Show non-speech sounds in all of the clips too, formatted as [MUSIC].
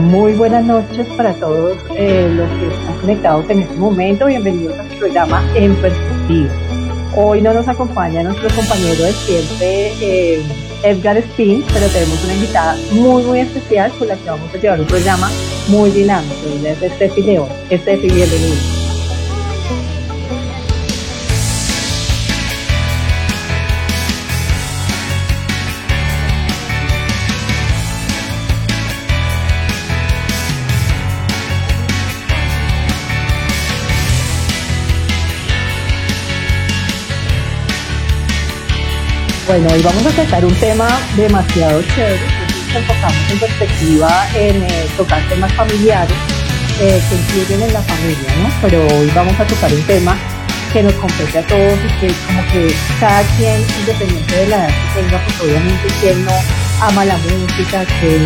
Muy buenas noches para todos eh, los que están conectados en este momento. Bienvenidos a su programa En Perspectiva. Hoy no nos acompaña nuestro compañero de siempre, eh, Edgar Spin, pero tenemos una invitada muy, muy especial con la que vamos a llevar un programa muy dinámico. Ella es Steffi León. Steffi, bienvenida. Bueno, hoy vamos a tratar un tema demasiado chévere, nos enfocamos en perspectiva en eh, tocar temas familiares eh, que incluyen en la familia, ¿no? Pero hoy vamos a tocar un tema que nos compete a todos y que como que cada quien, independiente de la edad que tenga, pues obviamente quien no ama la música, que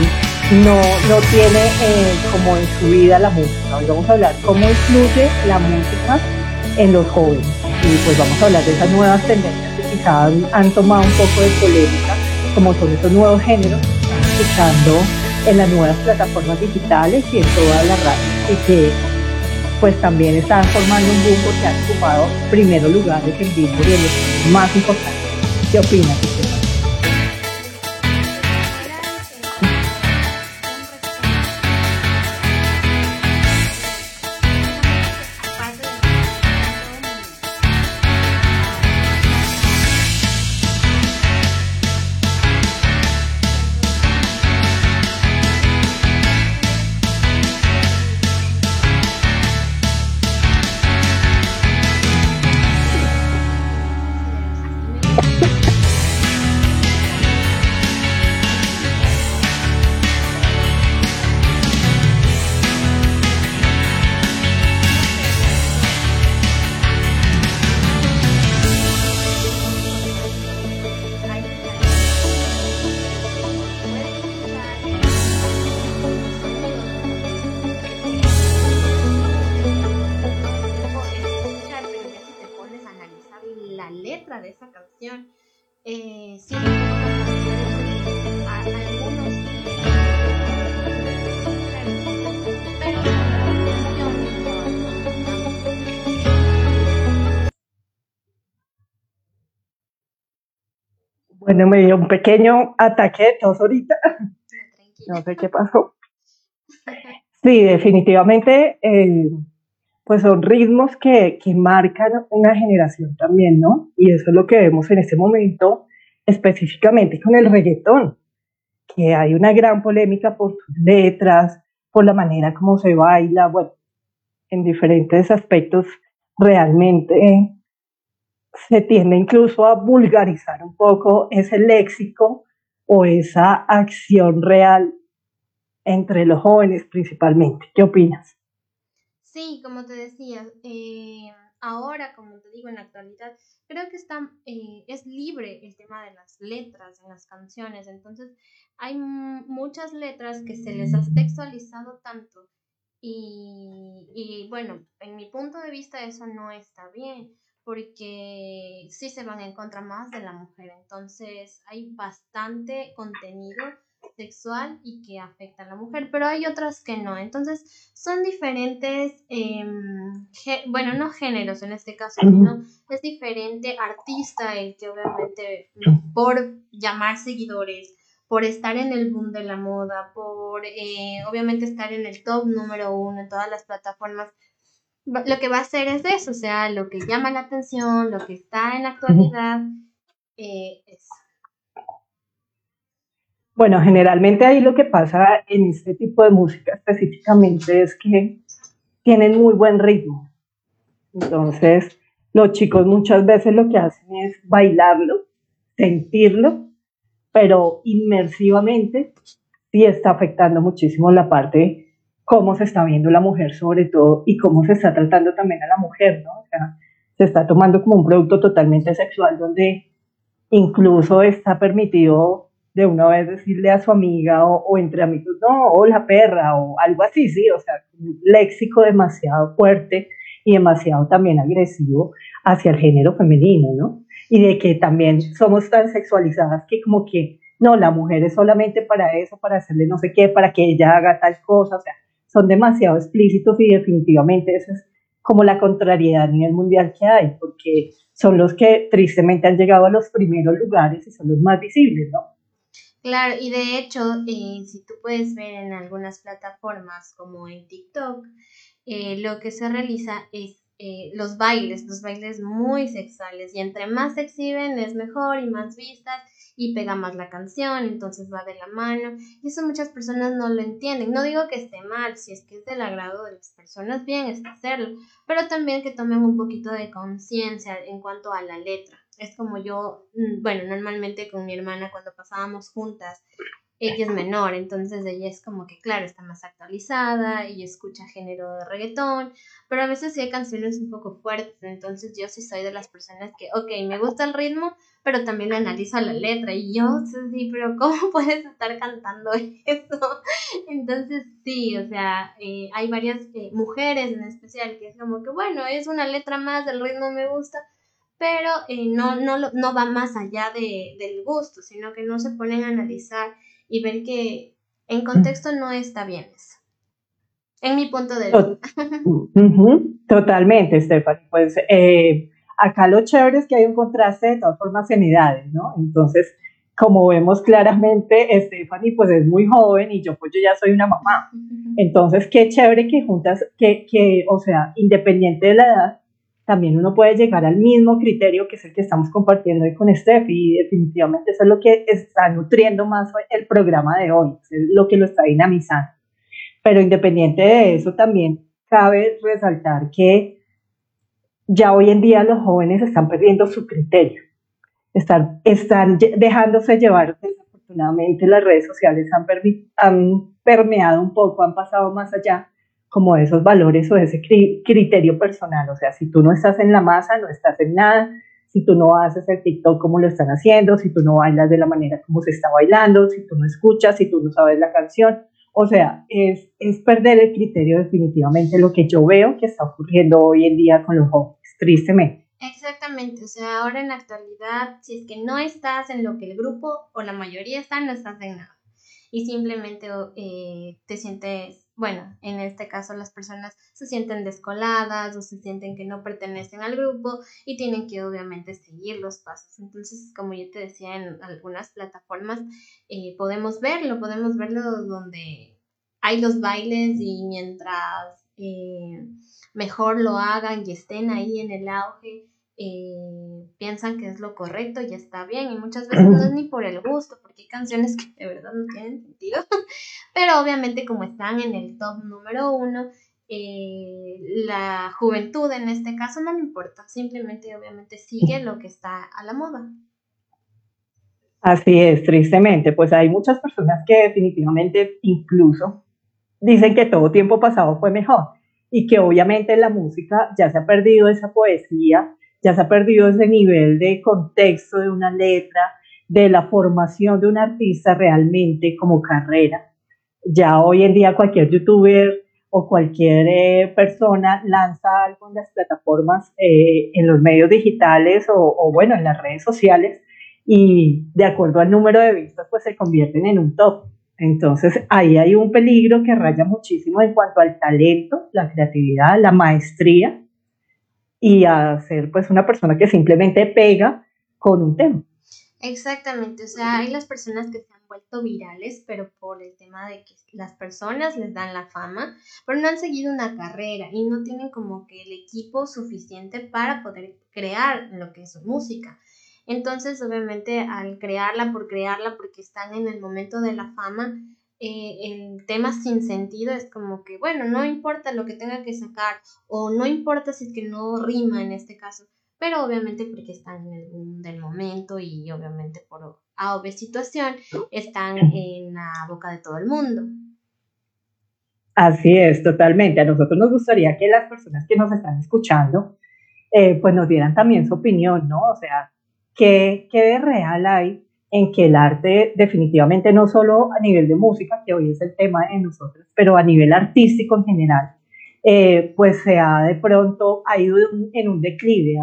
no, no tiene eh, como en su vida la música. Hoy vamos a hablar cómo influye la música en los jóvenes y pues vamos a hablar de esas nuevas tendencias quizás han tomado un poco de polémica, como son estos nuevos géneros escuchando en las nuevas plataformas digitales y en todas las radios, y que pues también están formando un grupo que ha ocupado primeros lugares en vivo y en los más importantes. ¿Qué opinas? Bueno, me dio un pequeño ataque de tos ahorita. [LAUGHS] No sé qué pasó. Sí, definitivamente, eh, pues son ritmos que, que marcan una generación también, ¿no? Y eso es lo que vemos en este momento, específicamente con el reggaetón, que hay una gran polémica por sus letras, por la manera como se baila, bueno, en diferentes aspectos realmente se tiende incluso a vulgarizar un poco ese léxico o esa acción real entre los jóvenes principalmente. ¿Qué opinas? Sí, como te decía, eh, ahora, como te digo, en la actualidad, creo que está, eh, es libre el tema de las letras en las canciones, entonces hay muchas letras que se les ha textualizado tanto y, y bueno, en mi punto de vista eso no está bien porque sí se van en contra más de la mujer. Entonces hay bastante contenido sexual y que afecta a la mujer, pero hay otras que no. Entonces son diferentes, em, bueno, no géneros en este caso, sino es diferente artista el que obviamente por llamar seguidores, por estar en el boom de la moda, por eh, obviamente estar en el top número uno en todas las plataformas, lo que va a hacer es eso, o sea, lo que llama la atención, lo que está en la actualidad, eh, Bueno, generalmente ahí lo que pasa en este tipo de música específicamente es que tienen muy buen ritmo. Entonces, los chicos muchas veces lo que hacen es bailarlo, sentirlo, pero inmersivamente sí está afectando muchísimo la parte cómo se está viendo la mujer sobre todo y cómo se está tratando también a la mujer, ¿no? O sea, se está tomando como un producto totalmente sexual donde incluso está permitido de una vez decirle a su amiga o, entre amigos, no, o la perra o algo así, sí, o sea, un léxico demasiado fuerte y demasiado también agresivo hacia el género femenino, ¿no? Y de que también somos tan sexualizadas que como que no, la mujer es solamente para eso, para hacerle no sé qué, para que ella haga tal cosa, o sea, son demasiado explícitos y definitivamente esa es como la contrariedad a nivel mundial que hay, porque son los que tristemente han llegado a los primeros lugares y son los más visibles, ¿no? Claro, y de hecho, eh, si tú puedes ver en algunas plataformas como en TikTok, eh, lo que se realiza es eh, los bailes, los bailes muy sexuales y entre más se exhiben es mejor y más vistas y pega más la canción, entonces va de la mano y eso muchas personas no lo entienden. No digo que esté mal, si es que es del agrado de las personas, bien es hacerlo, pero también que tomen un poquito de conciencia en cuanto a la letra. Es como yo, mm, bueno, normalmente con mi hermana cuando pasábamos juntas ella es menor, entonces ella es como que, claro, está más actualizada y escucha género de reggaetón, pero a veces sí hay canciones un poco fuertes, entonces yo sí soy de las personas que, ok, me gusta el ritmo, pero también analizo la letra y yo sí, pero ¿cómo [LAUGHS] puedes estar cantando eso? [LAUGHS] Entonces sí, o sea, eh, hay varias eh, mujeres en especial que es como que, bueno, es una letra más, el ritmo me gusta, pero eh, no, no, no va más allá de, del gusto, sino que no se ponen a analizar y ver que en contexto no está bien eso. En mi punto de vista. Totalmente, Stephanie. Pues eh, acá lo chévere es que hay un contraste de todas formas en edades, ¿no? Entonces, como vemos claramente, Stephanie pues es muy joven y yo pues yo ya soy una mamá. Entonces, qué chévere que juntas, que, que o sea, independiente de la edad, también uno puede llegar al mismo criterio que es el que estamos compartiendo hoy con Steph y definitivamente eso es lo que está nutriendo más el programa de hoy, es lo que lo está dinamizando. Pero independiente de eso, también cabe resaltar que ya hoy en día los jóvenes están perdiendo su criterio, están, están dejándose llevar, desafortunadamente las redes sociales han, han permeado un poco, han pasado más allá como esos valores o ese criterio personal. O sea, si tú no estás en la masa, no estás en nada. Si tú no haces el TikTok como lo están haciendo, si tú no bailas de la manera como se está bailando, si tú no escuchas, si tú no sabes la canción. O sea, es, es perder el criterio definitivamente lo que yo veo que está ocurriendo hoy en día con los jóvenes, tristemente. Exactamente, o sea, ahora en la actualidad, si es que no estás en lo que el grupo o la mayoría están, no estás en nada. Y simplemente eh, te sientes bueno, en este caso las personas se sienten descoladas o se sienten que no pertenecen al grupo y tienen que obviamente seguir los pasos. Entonces, como yo te decía, en algunas plataformas eh, podemos verlo, podemos verlo donde hay los bailes y mientras eh, mejor lo hagan y estén ahí en el auge, eh, piensan que es lo correcto y está bien. Y muchas veces no es [CLEARS THROAT] ni por el gusto, porque hay canciones que de verdad no tienen sentido. [LAUGHS] Pero obviamente como están en el top número uno, eh, la juventud en este caso no le importa. Simplemente obviamente sigue lo que está a la moda. Así es, tristemente. Pues hay muchas personas que definitivamente incluso dicen que todo tiempo pasado fue mejor y que obviamente la música ya se ha perdido esa poesía ya se ha perdido ese nivel de contexto de una letra, de la formación de un artista realmente como carrera. Ya hoy en día cualquier youtuber o cualquier eh, persona lanza algo en las plataformas, eh, en los medios digitales o, o, bueno, en las redes sociales y de acuerdo al número de vistas pues se convierten en un top. Entonces ahí hay un peligro que raya muchísimo en cuanto al talento, la creatividad, la maestría y a ser pues una persona que simplemente pega con un tema. Exactamente, o sea, hay las personas que se han vuelto virales, pero por el tema de que las personas les dan la fama, pero no han seguido una carrera y no tienen como que el equipo suficiente para poder crear lo que es su música. Entonces, obviamente, al crearla por crearla, porque están en el momento de la fama, eh, el tema sin sentido es como que, bueno, no importa lo que tenga que sacar o no importa si es que no rima en este caso, pero obviamente porque están en el del momento y obviamente por A o situación están en la boca de todo el mundo. Así es, totalmente. A nosotros nos gustaría que las personas que nos están escuchando, eh, pues nos dieran también su opinión, ¿no? O sea, ¿qué, ¿qué de real hay en que el arte definitivamente no solo a nivel de música, que hoy es el tema de nosotros, pero a nivel artístico en general, eh, pues se ha de pronto ha ido en un declive,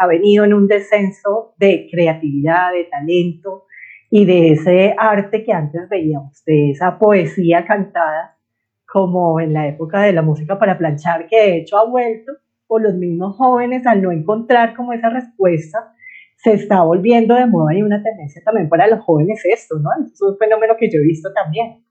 ha, venido en un descenso de creatividad, de talento, y de ese arte que antes veíamos, de esa poesía cantada, como en la época de la música para planchar, que de hecho ha vuelto, o los mismos jóvenes al no encontrar como esa respuesta, se está volviendo de moda y una tendencia también para los jóvenes esto, ¿no? Es un fenómeno que yo he visto también.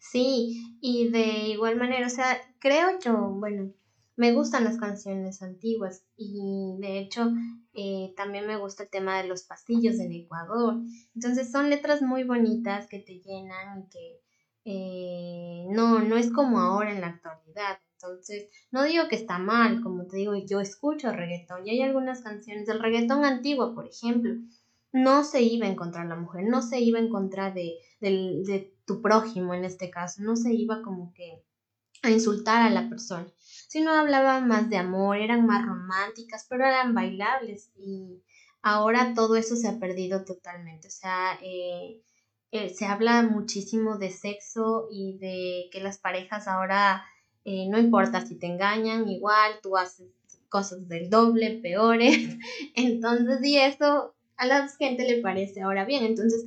Sí, y de igual manera, o sea, creo yo, bueno, me gustan las canciones antiguas y de hecho eh, también me gusta el tema de los pasillos en Ecuador. Entonces son letras muy bonitas que te llenan y que eh, no, no es como ahora en la actualidad. Entonces, no digo que está mal, como te digo, yo escucho reggaetón y hay algunas canciones del reggaetón antiguo, por ejemplo, no se iba en contra de la mujer, no se iba en contra de, de tu prójimo en este caso, no se iba como que a insultar a la persona, sino hablaban más de amor, eran más románticas, pero eran bailables y ahora todo eso se ha perdido totalmente, o sea, eh, eh, se habla muchísimo de sexo y de que las parejas ahora eh, no importa si te engañan, igual tú haces cosas del doble, peores, [LAUGHS] entonces y eso a la gente le parece ahora bien, entonces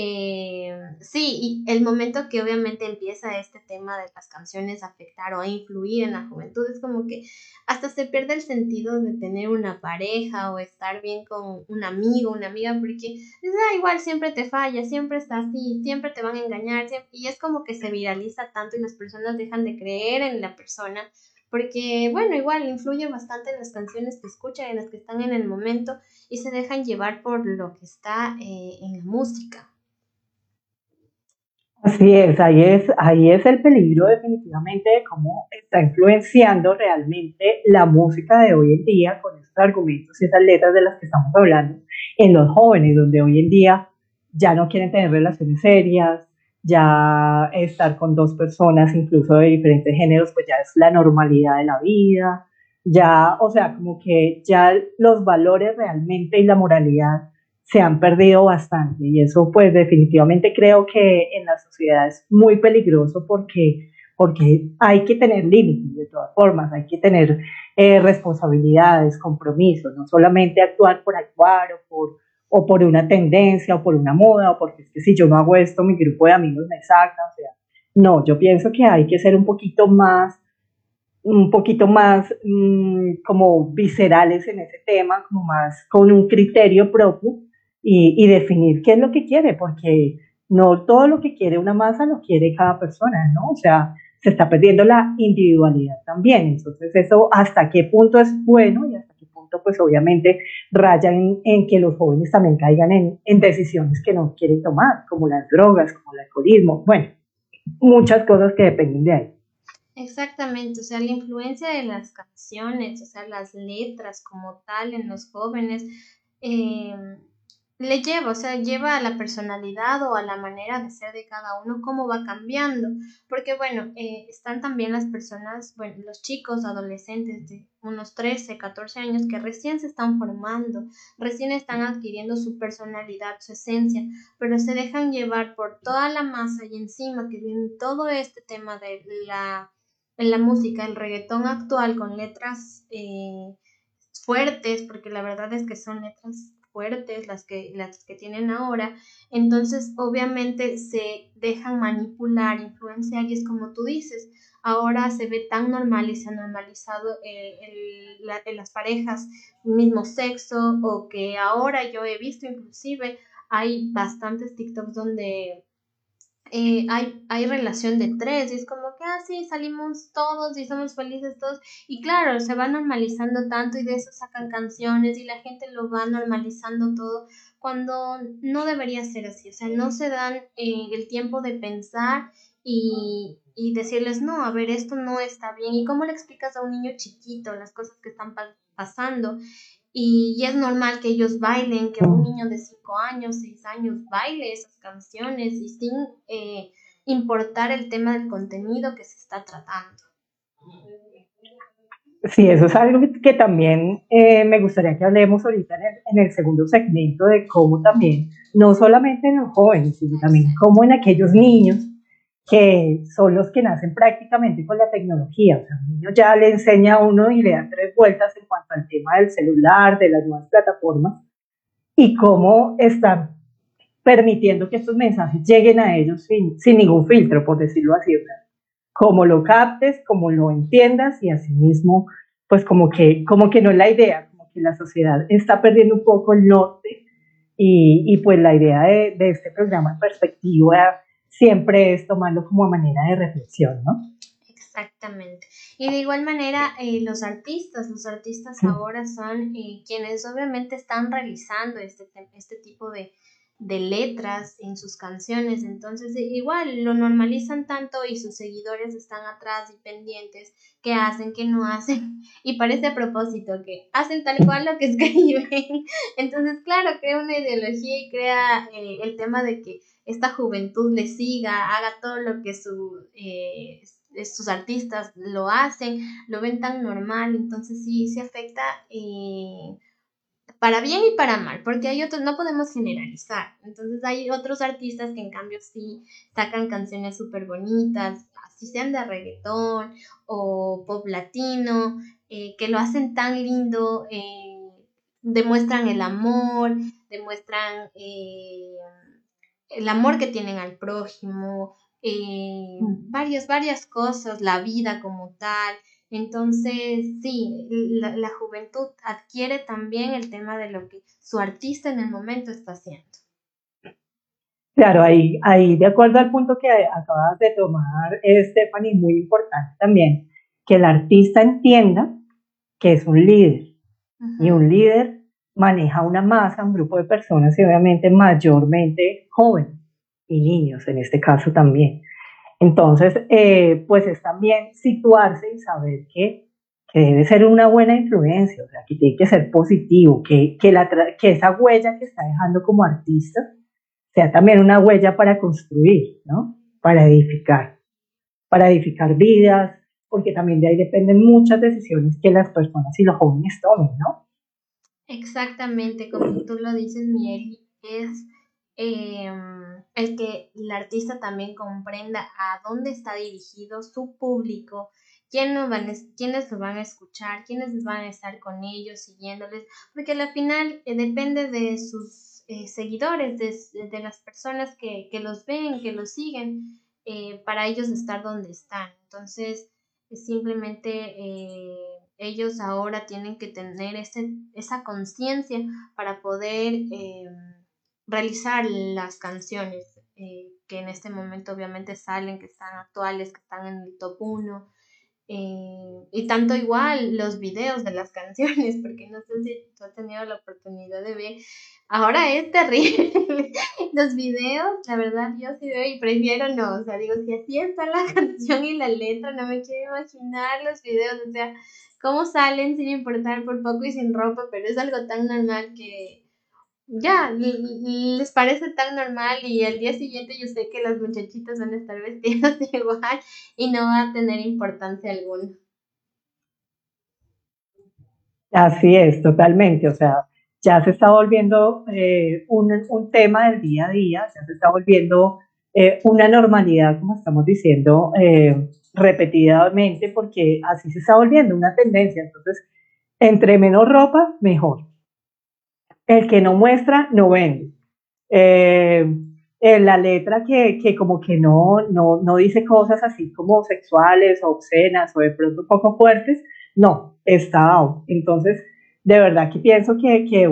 eh, sí, y el momento que obviamente empieza este tema de las canciones a afectar o a influir en la juventud es como que hasta se pierde el sentido de tener una pareja o estar bien con un amigo, una amiga, porque da igual, siempre te falla, siempre está así, siempre te van a engañar, y es como que se viraliza tanto y las personas dejan de creer en la persona porque bueno, igual influye bastante en las canciones que escuchan, en las que están en el momento y se dejan llevar por lo que está eh, en la música. Así es, ahí es, ahí es el peligro definitivamente de cómo está influenciando realmente la música de hoy en día con estos argumentos y esas letras de las que estamos hablando en los jóvenes, donde hoy en día ya no quieren tener relaciones serias, ya estar con dos personas incluso de diferentes géneros, pues ya es la normalidad de la vida, ya, o sea, como que ya los valores realmente y la moralidad se han perdido bastante. Y eso pues definitivamente creo que en la sociedad es muy peligroso porque, porque hay que tener límites de todas formas, hay que tener eh, responsabilidades, compromisos, no solamente actuar por actuar o por, o por una tendencia o por una moda o porque es que si yo no hago esto mi grupo de amigos me saca, o sea, no, yo pienso que hay que ser un poquito más un poquito más mm, como viscerales en ese tema, como más con un criterio propio y, definir qué es lo que quiere, porque no todo lo que quiere una masa lo quiere cada persona, ¿no? O sea, se está perdiendo la individualidad también. Entonces, eso hasta qué punto es bueno y hasta qué punto, pues obviamente, raya en, que los jóvenes también caigan en, en, decisiones que no quieren tomar, como las drogas, como el alcoholismo, bueno, muchas cosas que dependen de ahí. Exactamente, o sea, la influencia de las canciones, o sea, las letras como tal en los jóvenes, eh, le lleva, o sea, lleva a la personalidad o a la manera de ser de cada uno, cómo va cambiando. Porque bueno, eh, están también las personas, bueno, los chicos, adolescentes de unos 13, 14 años que recién se están formando, recién están adquiriendo su personalidad, su esencia, pero se dejan llevar por toda la masa y encima que viene todo este tema de la, la música, el reggaetón actual con letras eh, fuertes, porque la verdad es que son letras fuertes, las que, las que tienen ahora, entonces obviamente se dejan manipular, influenciar y es como tú dices, ahora se ve tan normal y se ha normalizado el, las parejas mismo sexo o que ahora yo he visto inclusive hay bastantes TikToks donde eh, hay, hay relación de tres y es como que así ah, salimos todos y somos felices todos y claro, se va normalizando tanto y de eso sacan canciones y la gente lo va normalizando todo cuando no debería ser así, o sea, no se dan eh, el tiempo de pensar y, y decirles, no, a ver, esto no está bien y cómo le explicas a un niño chiquito las cosas que están pasando y, es normal que ellos bailen, que un niño de 5 años, 6 años baile esas canciones y sin eh, importar el tema del contenido que se está tratando. Sí, eso es algo que también eh, me gustaría que hablemos ahorita en el, en el, segundo segmento de cómo también, no solamente en los jóvenes, sino también cómo en aquellos niños que son los que nacen prácticamente con la tecnología. O sea, un niño ya le enseña a uno y le da tres vueltas en cuanto al tema del celular, de las nuevas plataformas, y cómo están permitiendo que estos mensajes lleguen a ellos sin, sin ningún filtro, por decirlo así. O sea, como lo captes, como lo entiendas y asimismo, pues como que, como que no es la idea, como que la sociedad está perdiendo un poco el norte y, y pues la idea de, de este programa en perspectiva siempre es tomarlo como manera de reflexión, ¿no? Exactamente. Y de igual manera, eh, los artistas, los artistas ahora son eh, quienes obviamente están realizando este, este tipo de, de letras en sus canciones, entonces igual lo normalizan tanto y sus seguidores están atrás y pendientes que hacen, que no hacen [LAUGHS] y parece a propósito que hacen tal cual lo que [LAUGHS] escriben. Entonces, claro, crea una ideología y crea eh, el tema de que esta juventud le siga, haga todo lo que su, eh, sus artistas lo hacen, lo ven tan normal, entonces sí, se afecta. Eh, para bien y para mal, porque hay otros, no podemos generalizar. Entonces hay otros artistas que en cambio sí sacan canciones súper bonitas, así sean de reggaetón o pop latino, eh, que lo hacen tan lindo, eh, demuestran el amor, demuestran el amor que tienen al prójimo, mm. varias, varias cosas, la vida como tal. Entonces, sí, la, juventud adquiere también el tema de lo que su artista en el momento está haciendo. Claro, ahí, ahí de acuerdo al punto que acabas de tomar, Stephanie, muy importante también que el artista entienda que es un líder y un líder maneja una masa, un grupo de personas y obviamente mayormente jóvenes y niños en este caso también. Entonces, eh, pues es también situarse y saber que, que, debe ser una buena influencia, o sea, que tiene que ser positivo, que, que, la, que esa huella que está dejando como artista sea también una huella para construir, ¿no? Para edificar, para edificar vidas, porque también de ahí dependen muchas decisiones que las personas y los jóvenes tomen, ¿no? Exactamente, como tú lo dices, Miel, es eh, el que el artista también comprenda a dónde está dirigido su público, quién van, quiénes lo van a escuchar, quiénes van a estar con ellos, siguiéndoles, porque al final eh, depende de sus eh, seguidores, de, de, las personas que, que, los ven, que los siguen, eh, para ellos estar donde están. Entonces, simplemente ellos ahora tienen que tener ese, esa conciencia para poder realizar las canciones eh, que en este momento obviamente salen, que están actuales, que están en el top 1. Eh, y tanto igual los videos de las [LAUGHS] canciones, porque no sé si tú has tenido la oportunidad de ver. Ahora es terrible. [LAUGHS] los videos, la verdad, yo sí veo y prefiero no. O sea, digo, si así está la [LAUGHS] canción y la letra, no me quiero imaginar los videos. O sea, cómo salen sin importar por poco y sin ropa, pero es algo tan normal que ya, les parece tan normal y al día siguiente yo sé que las muchachitas van a estar vestidas [LAUGHS] igual y no va a tener importancia alguna. Así es, totalmente. O sea, ya se está volviendo eh, un, un, tema del día a día, ya se está volviendo eh, una normalidad, como estamos diciendo eh, repetidamente, porque así se está volviendo una tendencia. Entonces, entre menos ropa, mejor el que no muestra, no vende. Eh, la letra que, que como que no, no, no, dice cosas así como sexuales o obscenas o de pronto un poco fuertes, no, está out. Entonces, de verdad que pienso que, que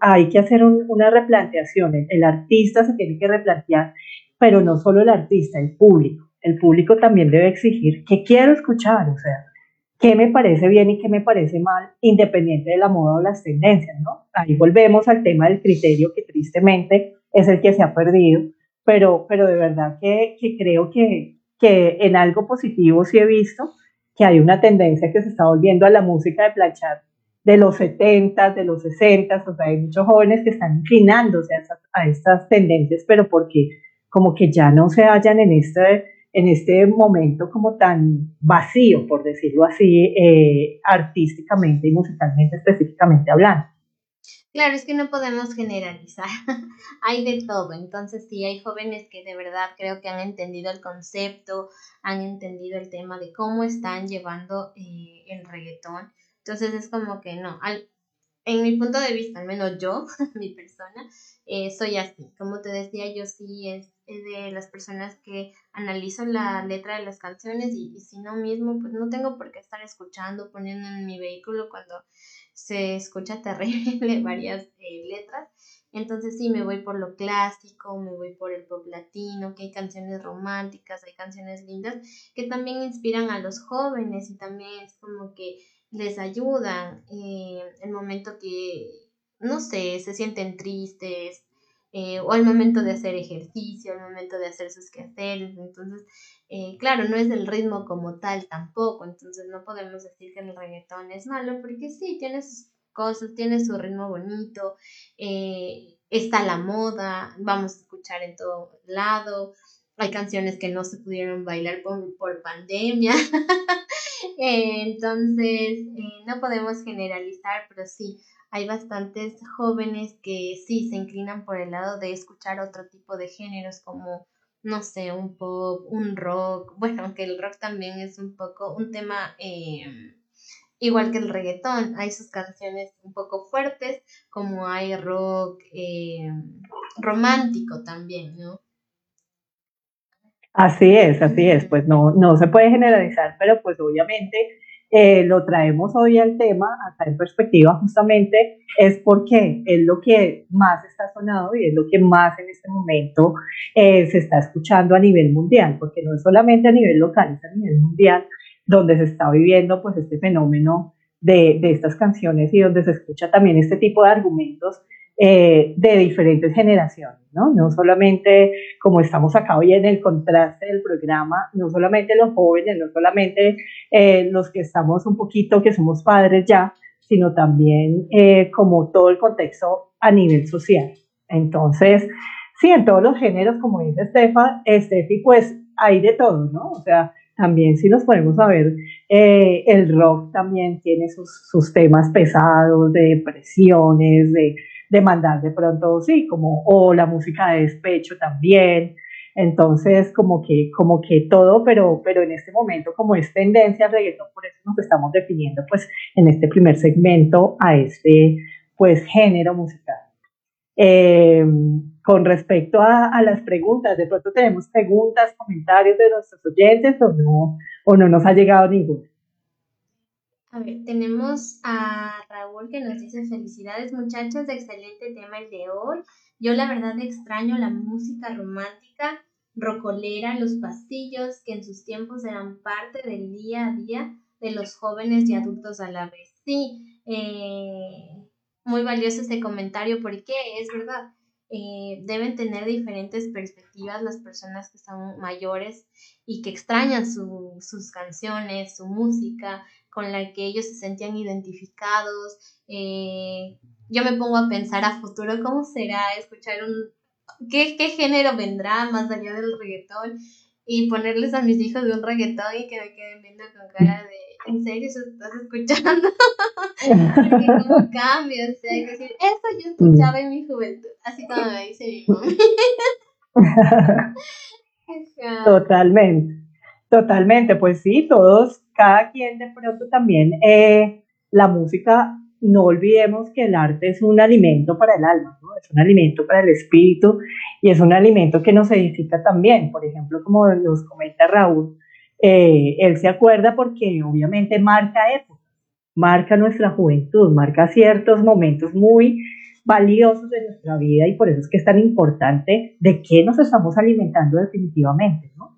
hay que hacer una replanteación. El, el, artista se tiene que replantear, pero no solo el artista, el público. El público también debe exigir que quiero escuchar, o sea, qué me parece bien y qué me parece mal, independiente de la moda o las tendencias, ¿no? Ahí volvemos al tema del criterio que tristemente es el que se ha perdido, pero, pero de verdad que, que creo que, que en algo positivo sí he visto que hay una tendencia que se está volviendo a la música de planchar de los 70, de los 60, o sea, hay muchos jóvenes que están inclinándose a, a estas tendencias, pero porque como que ya no se hallan en este en este momento como tan vacío, por decirlo así, eh, artísticamente y musicalmente específicamente hablando. Claro, es que no podemos generalizar, [LAUGHS] hay de todo, entonces sí, hay jóvenes que de verdad creo que han entendido el concepto, han entendido el tema de cómo están llevando eh, el reggaetón, entonces es como que no, al, en mi punto de vista, al menos yo, [LAUGHS] mi persona, eh, soy así. Como te decía, yo sí es, de las personas que analizo la letra de las canciones y, si no mismo, pues no tengo por qué estar escuchando, poniendo en mi vehículo cuando se escucha [LAUGHS] terrible varias eh, letras. Entonces sí, me voy por lo clásico, me voy por el pop latino, que hay canciones románticas, hay canciones lindas que también inspiran a los jóvenes y también es como que les ayudan eh, el momento que, no sé, se sienten tristes, eh, o al momento de hacer ejercicio, al momento de hacer sus quehaceres. Entonces, eh, claro, no es el ritmo como tal tampoco, entonces no podemos decir que el reggaetón es malo, porque sí, tiene sus cosas, tiene su ritmo bonito, está la moda, vamos a escuchar en todo lado, hay canciones que no se pudieron bailar por, por pandemia. [LAUGHS] Entonces, eh, no podemos generalizar, pero sí, hay bastantes jóvenes que sí se inclinan por el lado de escuchar otro tipo de géneros como, no sé, un pop, un rock. [LAUGHS] Bueno, aunque el rock también es un poco un tema eh, igual que el reggaetón. Hay sus canciones un poco fuertes, como hay rock eh, romántico también, ¿no? Así es, así es, pues no, no se puede generalizar, pero pues obviamente eh, lo traemos hoy al tema, acá en perspectiva justamente, es porque es lo que más está sonado y es lo que más en este momento eh, se está escuchando a nivel mundial, porque no es solamente a nivel local, es a nivel mundial donde se está viviendo pues este fenómeno de, de estas canciones y donde se escucha también este tipo de argumentos eh, de diferentes generaciones, ¿no? No solamente, como estamos acá hoy en el contraste del programa, no solamente los jóvenes, no solamente eh, los que estamos un poquito, que somos padres ya, sino también eh, como todo el contexto a nivel social. Entonces, sí, en todos los géneros, como dice Estefa, Estefi, pues hay de todo, ¿no? O sea, también si nos ponemos a ver, el rock también tiene sus, sus temas pesados de depresiones, de demandar de pronto, sí, como, o la música de despecho también. Entonces, como que, como que todo, pero, pero en este momento, como es tendencia al reggaetón, por eso nos estamos definiendo, pues, en este primer segmento a este, pues, género musical. Em, con respecto a, a, las preguntas, de pronto tenemos preguntas, comentarios de nuestros oyentes o no, o no nos ha llegado ninguna. A ver, tenemos a Raúl que nos dice felicidades muchachos, excelente tema el de hoy. Yo la verdad extraño la música romántica, rocolera, los pasillos que en sus tiempos eran parte del día a día de los jóvenes y adultos a la vez. Sí, eh, muy valioso este comentario porque es verdad. Eh, deben tener diferentes perspectivas las personas que son mayores y que extrañan sus canciones, su música, con la que ellos se sentían identificados. Eh, yo me pongo a pensar a futuro cómo será escuchar un... ¿Qué, qué género vendrá más allá del reggaetón? Y ponerles a mis hijos de un reggaetón y que me queden viendo con cara de, ¿en serio eso estás escuchando? [LAUGHS] ¿Cómo cambia? O sea, hay que decir, eso yo escuchaba en mi juventud, así como me dice mi mamá. [LAUGHS] Totalmente, totalmente, pues sí, todos cada quien de pronto también, eh, la música, no olvidemos que el arte es un alimento para el alma, ¿no? es un alimento para el espíritu y es un alimento que nos edifica también. Por ejemplo, como nos comenta Raúl, eh, él se acuerda porque obviamente marca época, marca nuestra juventud, marca ciertos momentos muy valiosos de nuestra vida y por eso es que es tan importante de qué nos estamos alimentando definitivamente, ¿no?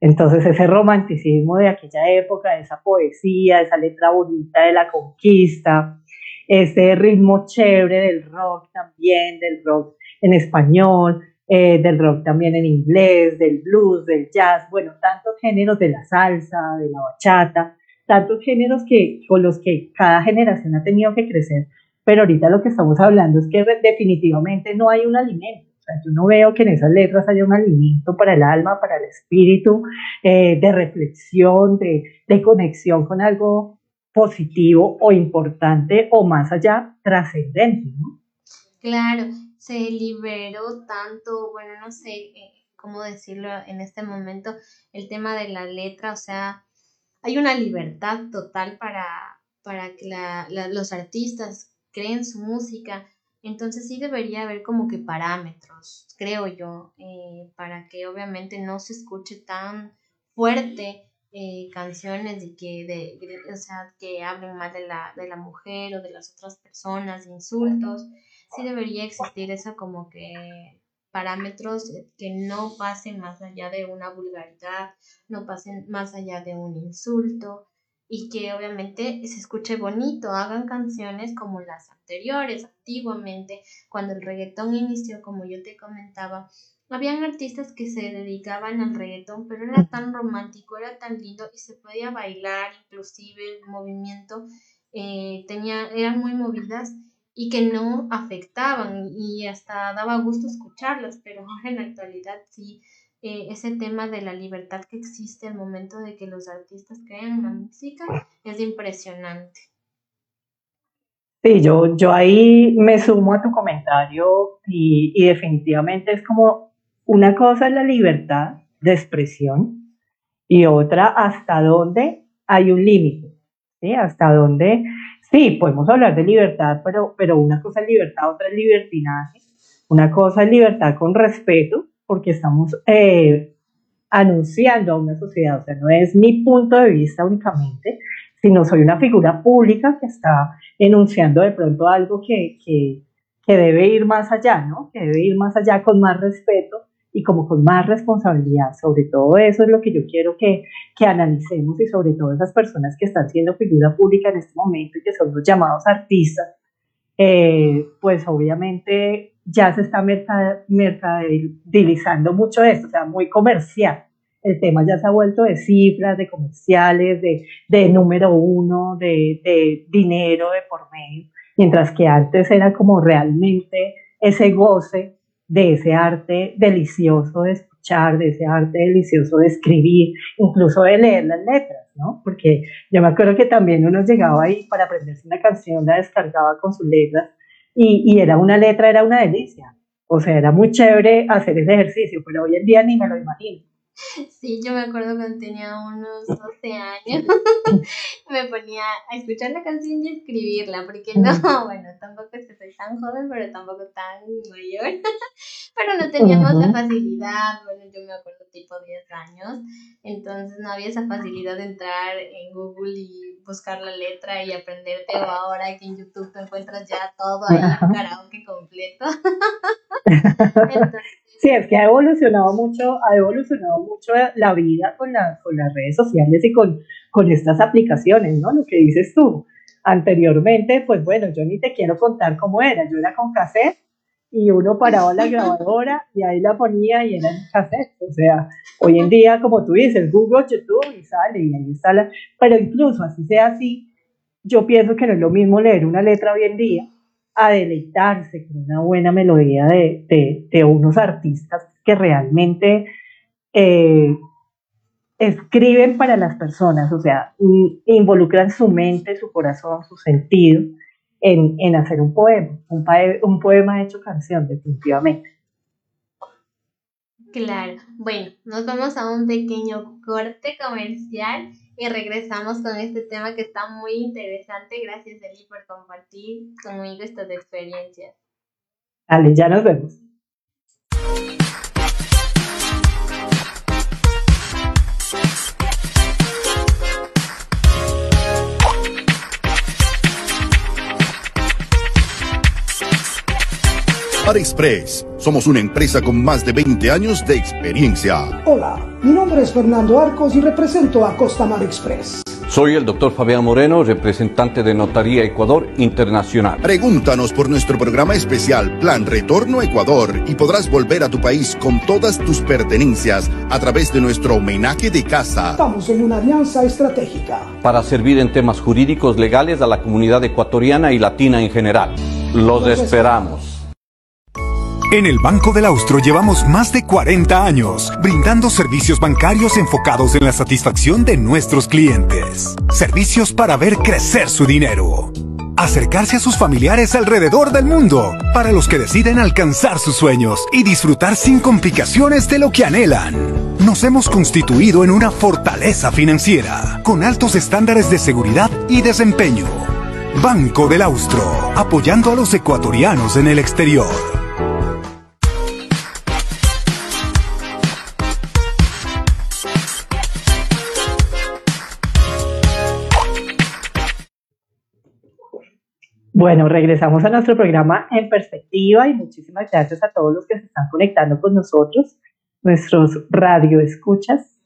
Entonces ese romanticismo de aquella época, esa poesía, esa letra bonita de la conquista, ese ritmo chévere del rock también, del rock en español, eh, del rock también en inglés, del blues, del jazz, bueno, tantos géneros de la salsa, de la bachata, tantos géneros que, con los que cada generación ha tenido que crecer, pero ahorita lo que estamos hablando es que definitivamente no hay un alimento yo no veo que en esas letras haya un alimento para el alma, para el espíritu, eh, de reflexión, de, de conexión con algo positivo o importante o más allá, trascendente, ¿no? Claro, se liberó tanto, bueno, no sé eh, cómo decirlo en este momento, el tema de la letra, o sea, hay una libertad total para, para que la, los artistas creen su música. Entonces sí debería haber como que parámetros, creo yo, eh, para que obviamente no se escuche tan fuerte eh, canciones y que, de, o sea, que hablen mal de la, de la mujer o de las otras personas, insultos. Sí debería existir eso como que parámetros que no pasen más allá de una vulgaridad, no pasen más allá de un insulto y que obviamente se escuche bonito, hagan canciones como las anteriores, antiguamente, cuando el reggaetón inició, como yo te comentaba, habían artistas que se dedicaban al reggaetón, pero era tan romántico, era tan lindo y se podía bailar, inclusive el movimiento eh, tenía, eran muy movidas y que no afectaban y hasta daba gusto escucharlas, pero [LAUGHS] en la actualidad sí, eh, ese tema de la libertad que existe al momento de que los artistas crean la música es impresionante. Sí, yo, yo ahí me sumo a tu comentario y, y definitivamente es como una cosa es la libertad de expresión y otra hasta dónde hay un límite, ¿sí? Hasta dónde, sí, podemos hablar de libertad, pero, pero una cosa es libertad, otra es libertinaje, una cosa es libertad con respeto, porque estamos eh, anunciando a una sociedad, o sea, no es mi punto de vista únicamente, sino soy una figura pública que está enunciando de pronto algo que, que, que debe ir más allá, ¿no? Que debe ir más allá con más respeto y como con más responsabilidad. Sobre todo eso es lo que yo quiero que, que analicemos y sobre todo esas personas que están siendo figura pública en este momento y que son los llamados artistas, eh, pues obviamente ya se está mercantilizando mucho esto, o sea, muy comercial. El tema ya se ha vuelto de cifras, de comerciales, de, de número uno, de, de dinero de por medio, mientras que antes era como realmente ese goce de ese arte delicioso de escuchar, de ese arte delicioso de escribir, incluso de leer las letras, ¿no? Porque yo me acuerdo que también uno llegaba ahí para aprenderse una canción, la descargaba con sus letras y, y era una letra, era una delicia. O sea, era muy chévere hacer ese ejercicio, pero hoy en día ni me lo imagino. Sí, yo me acuerdo cuando tenía unos 12 años, [LAUGHS] me ponía a escuchar la canción y escribirla, porque no, [LAUGHS] bueno, tampoco es que soy tan joven, pero tampoco tan mayor, [LAUGHS] pero no teníamos la facilidad, bueno, yo me acuerdo tipo 10 años, entonces no había esa facilidad de entrar en Google y buscar la letra y aprenderte, o ahora que en YouTube te encuentras ya todo ahí, karaoke completo. entonces, Sí, es que ha evolucionado mucho, ha evolucionado mucho la vida con, con las redes sociales y con, con estas aplicaciones, ¿no? Lo que dices tú. Anteriormente, pues bueno, yo ni te quiero contar cómo era. Yo era con cassette y uno paraba la grabadora y ahí la ponía y era en cassette. O sea, hoy en día, como tú dices, Google, YouTube y sale y ahí está la... Pero incluso así sea así, yo pienso que no es lo mismo leer una letra hoy en día a deleitarse con una buena melodía de, de, unos artistas que realmente eh, escriben para las personas, o sea, involucran su mente, su corazón, su sentido en, en hacer un poema, un poema hecho canción, definitivamente. Claro, bueno, nos vamos a un pequeño corte comercial y regresamos con este tema que está muy interesante. Gracias, Eli, por compartir conmigo estas experiencias. Dale, ya nos vemos. Express. Somos una empresa con más de 20 años de experiencia. Hola, mi nombre es Fernando Arcos y represento a Costamar Express. Soy el doctor Fabián Moreno, representante de Notaría Ecuador Internacional. Pregúntanos por nuestro programa especial Plan Retorno Ecuador y podrás volver a tu país con todas tus pertenencias a través de nuestro homenaje de casa. Estamos en una alianza estratégica. Para servir en temas jurídicos legales a la comunidad ecuatoriana y latina en general. Los, esperamos. En el Banco del Austro llevamos más de 40 años brindando servicios bancarios enfocados en la satisfacción de nuestros clientes. Servicios para ver crecer su dinero. Acercarse a sus familiares alrededor del mundo, para los que deciden alcanzar sus sueños y disfrutar sin complicaciones de lo que anhelan. Nos hemos constituido en una fortaleza financiera, con altos estándares de seguridad y desempeño Banco del Austro, apoyando a los ecuatorianos en el exterior. Bueno, regresamos a nuestro programa en perspectiva y muchísimas gracias a todos los que se están conectando con nosotros, nuestros radio escuchas.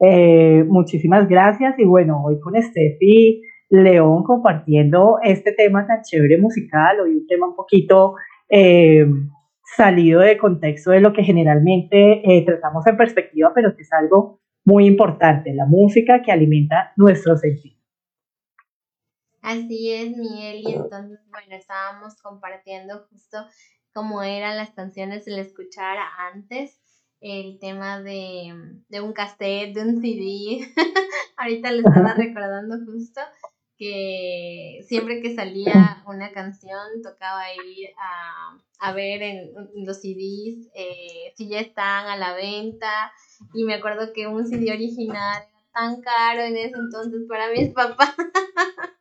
Eh, muchísimas gracias y bueno, hoy con Steffi León compartiendo este tema tan chévere musical, hoy un tema un poquito eh, salido de contexto de lo que generalmente eh, tratamos en perspectiva, pero que es algo muy importante, la música que alimenta nuestro sentido. Así es, Miguel, y entonces, bueno, estábamos compartiendo justo cómo eran las canciones el escuchar antes, el tema de, de un cassette, de un CD. [LAUGHS] Ahorita lo estaba recordando justo que siempre que salía [CLEARS THROAT] una canción tocaba ir a, a ver en, los CDs eh, si ya están a la venta y me acuerdo que un CD original tan caro en ese entonces para mis papás [LAUGHS]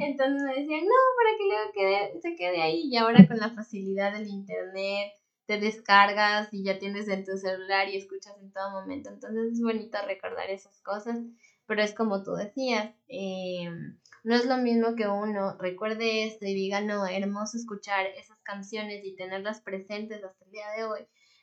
Entonces me decían, no, para que luego quede, se quede ahí. Y ahora con la facilidad del internet, te descargas y ya tienes en tu celular y escuchas en todo momento. Entonces es bonito recordar esas cosas. Pero es como tú decías, em, no es lo mismo que uno recuerde esto y diga, no, hermoso escuchar esas canciones y tenerlas presentes hasta el día de hoy,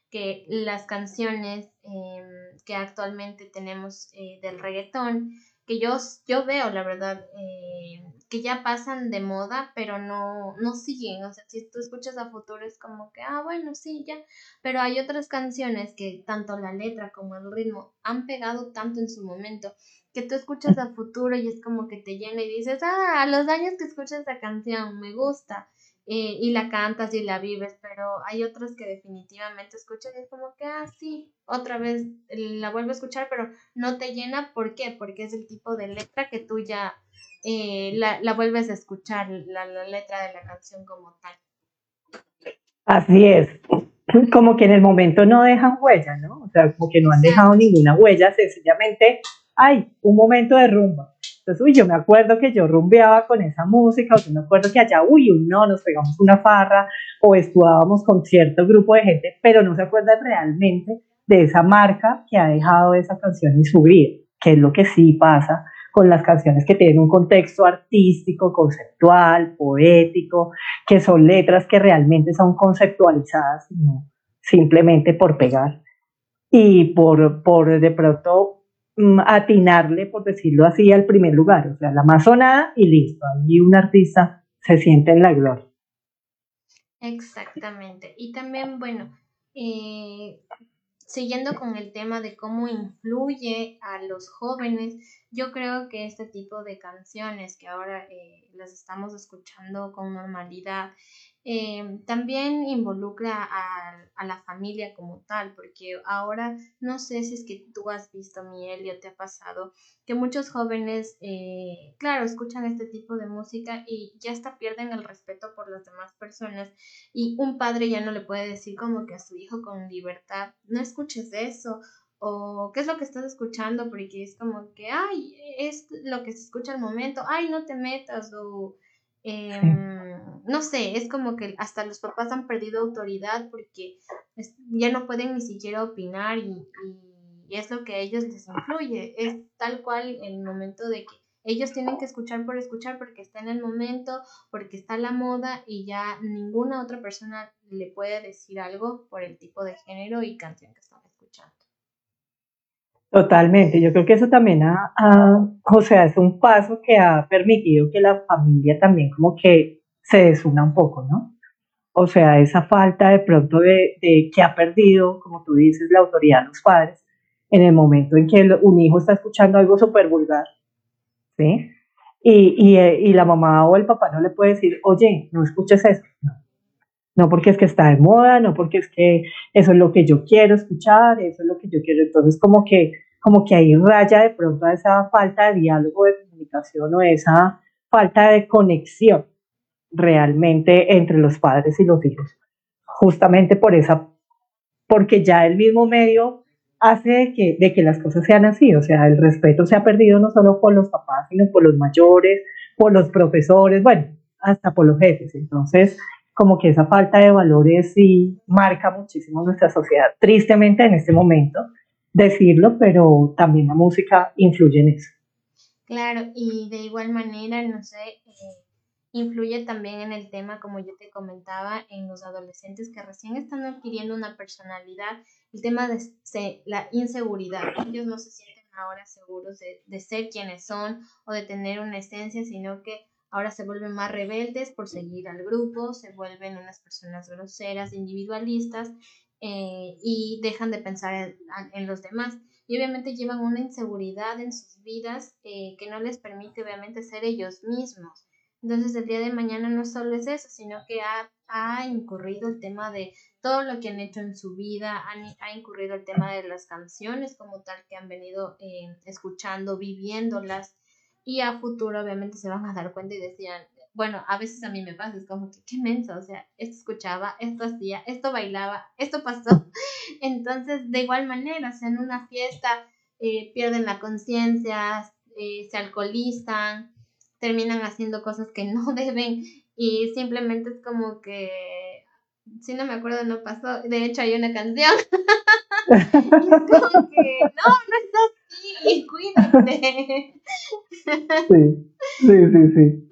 que las canciones em, que actualmente tenemos eh, del reggaetón, que yo, yo veo, la verdad, eh, que ya pasan de moda, pero no, no siguen. O sea, si tú escuchas a futuro es como que, ah, bueno, sí, ya. Pero hay otras canciones que tanto la letra como el ritmo han pegado tanto en su momento que tú escuchas a futuro y es como que te llena y dices, ah, a los años que escuchas esa canción, me gusta. Eh, y la cantas y la vives, pero hay otras que definitivamente escuchas y es como que, ah, sí, otra vez la vuelvo a escuchar, pero no te llena, ¿por qué? Porque es el tipo de letra que tú ya eh, la, la, vuelves a escuchar, la, la letra de la canción como tal. Así es, [CLEARS THROAT] como que en el momento no dejan huella, ¿no? O sea, como que no han dejado ninguna huella, sencillamente hay un momento de rumba entonces, uy, yo me acuerdo que yo rumbeaba con esa música, o yo me acuerdo que allá, uy, no, nos pegamos una farra, o estudiábamos con cierto grupo de gente, pero no se acuerdan realmente de esa marca que ha dejado esa canción en su vida, que es lo que sí pasa con las canciones que tienen un contexto artístico, conceptual, poético, que son letras que realmente son conceptualizadas, no simplemente por pegar. Y por, por de pronto atinarle, por decirlo así, al primer lugar, o sea, la más sonada y listo, ahí un artista se siente en la gloria. Exactamente. Y también, bueno, eh, siguiendo con el tema de cómo influye a los jóvenes, yo creo que este tipo de canciones que ahora eh, las estamos escuchando con normalidad, eh, también involucra a, a, la familia como tal, porque ahora no sé si es que tú has visto, Miel, o te ha pasado, que muchos jóvenes, eh, claro, escuchan este tipo de música y ya hasta pierden el respeto por las demás personas y un padre ya no le puede decir como que a su hijo con libertad, no escuches eso o qué es lo que estás escuchando, porque es como que, ay, es lo que se escucha al momento, ay, no te metas o Em, no sé, es como que hasta los papás han perdido autoridad porque ya no pueden ni siquiera opinar y, es lo que a ellos les influye. Es tal cual el momento de que ellos tienen que escuchar por escuchar porque está en el momento, porque está la moda y ya ninguna otra persona le puede decir algo por el tipo de género y canción que escuchando. Totalmente, yo creo que eso también ha, o sea, es un paso que ha permitido que la familia también como que se desuna un poco, ¿no? O sea, esa falta de pronto de, de que ha perdido, como tú dices, la autoridad de los padres en el momento en que un hijo está escuchando algo súper vulgar, ¿sí? Y, y, y, la mamá o el papá no le puede decir, oye, no escuches eso. No. No porque es que está de moda, no porque es que eso es lo que yo quiero escuchar, eso es lo que yo quiero. Entonces, como que como que ahí raya de pronto a esa falta de diálogo, de comunicación o esa falta de conexión realmente entre los padres y los hijos. Justamente por esa, porque ya el mismo medio hace de que, de que las cosas sean así, o sea, el respeto se ha perdido no solo por los papás, sino por los mayores, por los profesores, bueno, hasta por los jefes. Entonces, como que esa falta de valores sí marca muchísimo nuestra sociedad. Tristemente en este momento decirlo, pero también la música influye en eso. Claro, y de igual manera, no sé, eh, influye también en el tema, como yo te comentaba, en los adolescentes que recién están adquiriendo una personalidad, el tema de la inseguridad. Ellos no se sienten ahora seguros de, de ser quienes son o de tener una esencia, sino que ahora se vuelven más rebeldes por seguir al grupo, se vuelven unas personas groseras, individualistas eh, y dejan de pensar en, los demás. Y obviamente llevan una inseguridad en sus vidas eh, que no les permite obviamente ser ellos mismos. Entonces el día de mañana no solo es eso, sino que ha, ha incurrido el tema de todo lo que han hecho en su vida, ha incurrido el tema de las canciones como tal que han venido eh, escuchando, viviéndolas y a futuro obviamente se van a dar cuenta y decían, bueno, a veces a mí me pasa, es como que qué mensa, o sea, esto escuchaba, esto hacía, esto bailaba, esto pasó. [LAUGHS] Entonces, de igual manera, o sea, en una fiesta eh, pierden la conciencia, eh, se alcoholizan, terminan haciendo cosas que no [LAUGHS] deben y simplemente es como que, si no me acuerdo, no pasó. De hecho, hay una canción. [LAUGHS] es como que, no, no así, cuídate. sí, sí, sí, sí.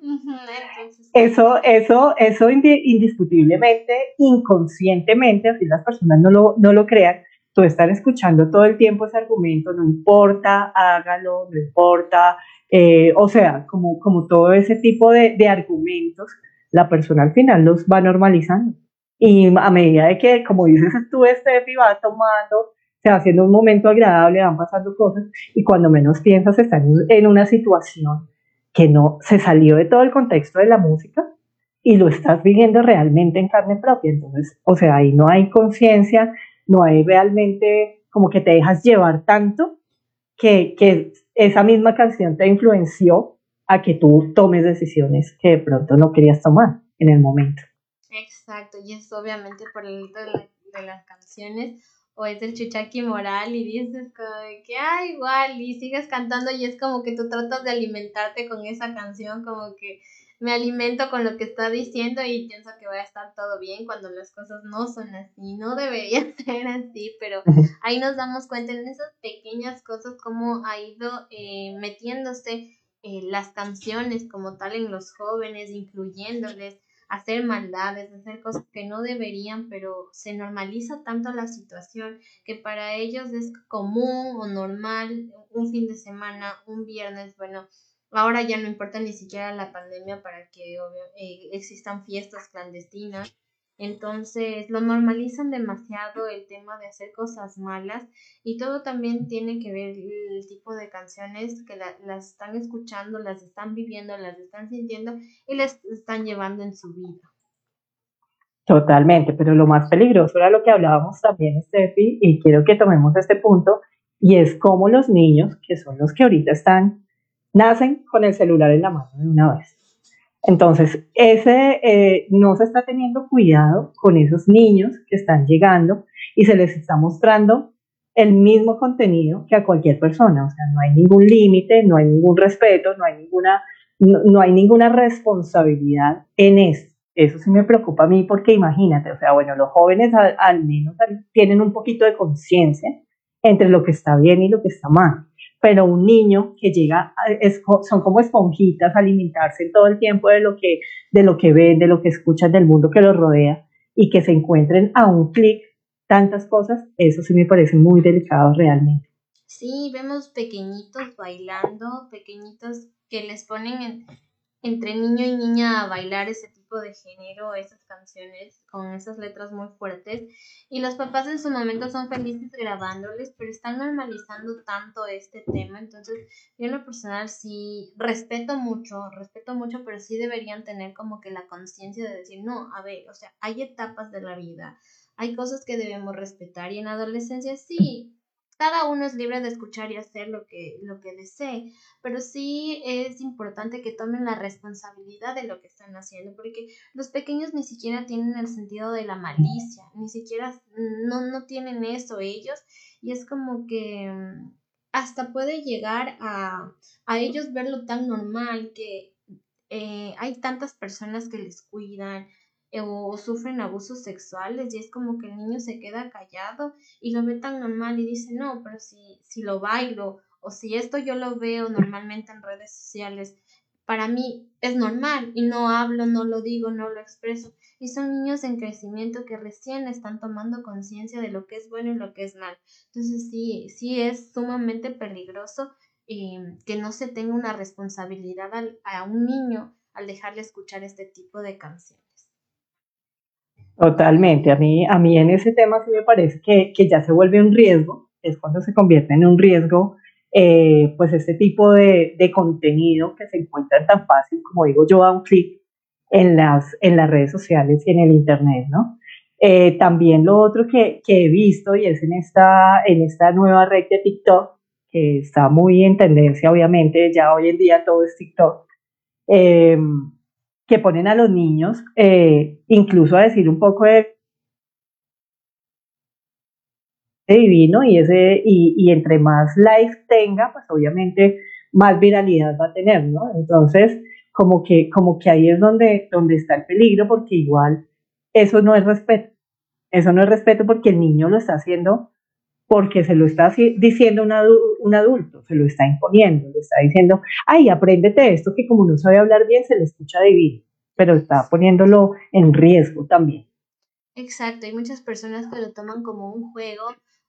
Eso, eso, eso indiscutiblemente, inconscientemente, así las personas no lo, no lo crean, tú estás escuchando todo el tiempo ese argumento, no importa, hágalo, no importa, eh, o sea, como, como todo ese tipo de, de, argumentos, la persona al final los va normalizando. Y a medida de que, como dices tú, Steffi va tomando, se va haciendo un momento agradable, van pasando cosas, y cuando menos piensas, estás en una situación que no se salió de todo el contexto de la música y lo estás viviendo realmente en carne propia. Entonces, o sea, ahí no hay conciencia, no hay realmente como que te dejas llevar tanto que, que esa misma canción te influenció a que tú tomes decisiones que de pronto no querías tomar en el momento. Exacto, y es obviamente por el de, de las canciones o es el chuchaqui moral y dices como que, ah, igual, y sigues cantando y es como que tú tratas de alimentarte con esa canción, como que me alimento con lo que está diciendo y pienso que va a estar todo bien cuando las cosas no son así, no debería [LAUGHS] ser así, pero ahí nos damos cuenta en esas pequeñas cosas cómo ha ido eh, metiéndose eh, las canciones como tal en los jóvenes, incluyéndoles hacer maldades, hacer cosas que no deberían, pero se normaliza tanto la situación que para ellos es común o normal un fin de semana, un viernes, bueno, ahora ya no importa ni siquiera la pandemia para que eh, existan fiestas clandestinas entonces lo normalizan demasiado el tema de hacer cosas malas y todo también tiene que ver el tipo de canciones que las están escuchando, las están viviendo, las están sintiendo y las están llevando en su vida. Totalmente, pero lo más peligroso era lo que hablábamos también, Steffi, y quiero que tomemos este punto, y es cómo los niños, que son los que ahorita están, nacen con el celular en la mano de una vez. Entonces, ese eh, no se está teniendo cuidado con esos niños que están llegando y se les está mostrando el mismo contenido que a cualquier persona. O sea, no hay ningún límite, no hay ningún respeto, no hay ninguna, no, hay ninguna responsabilidad en esto. Eso sí me preocupa a mí porque imagínate, o sea, bueno, los jóvenes al menos tienen un poquito de conciencia entre lo que está bien y lo que está mal pero un niño que llega, son como esponjitas, alimentarse todo el tiempo de lo, que, de lo que ven, de lo que escuchan, del mundo que los rodea, y que se encuentren a un clic tantas cosas, eso sí me parece muy delicado realmente. Sí, vemos pequeñitos bailando, pequeñitos que les ponen entre niño y niña a bailar ese de género, esas canciones con esas letras muy fuertes. Y los papás en su momento son felices grabándoles, pero están normalizando tanto este tema. Entonces, yo en lo personal sí respeto mucho, respeto mucho, pero sí deberían tener como que la conciencia de decir, no, a ver, o sea, hay etapas de la vida, hay cosas que debemos respetar y en adolescencia sí, cada uno es libre de escuchar y hacer lo que, lo que desee, pero sí es importante que tomen la responsabilidad de lo que están haciendo, porque los pequeños ni siquiera tienen el sentido de la malicia, ni siquiera no, no tienen eso ellos, y es como que mm, hasta puede llegar a, a ellos verlo tan normal que eh, hay tantas personas que les cuidan o sufren abusos sexuales y es como que el niño se queda callado y lo ve tan normal y dice, no, pero si, si lo bailo o si esto yo lo veo normalmente en redes sociales, para mí es normal y no hablo, no lo digo, no lo expreso. Y son niños en crecimiento que recién están tomando conciencia de lo que es bueno y lo que es mal. Entonces sí, sí es sumamente peligroso eh, que no se tenga una responsabilidad a un niño al dejarle escuchar este tipo de canciones. Totalmente, a mí, a mí en ese tema sí me parece que, que ya se vuelve un riesgo, es cuando se convierte en un riesgo eh, pues este tipo de, de, contenido que se encuentra tan fácil, como digo yo, a un clic en las, en las redes sociales y en el Internet, ¿no? Eh, también lo otro que, que, he visto y es en esta, en esta nueva red de TikTok, que está muy en tendencia, obviamente, ya hoy en día todo es TikTok, eh, que ponen a los niños incluso a decir un poco de divino y, ese, y, y entre más likes tenga, pues obviamente más viralidad va a tener, ¿no? Entonces, como que, como que ahí es donde, donde está el peligro, porque igual eso no es respeto. Eso no es respeto porque el niño lo está haciendo porque se lo está diciendo un, adulto, se lo está imponiendo, le está diciendo, ay, apréndete esto que como no sabe hablar bien se le escucha divino, pero está poniéndolo en riesgo también. Exacto, hay muchas personas que lo toman como un juego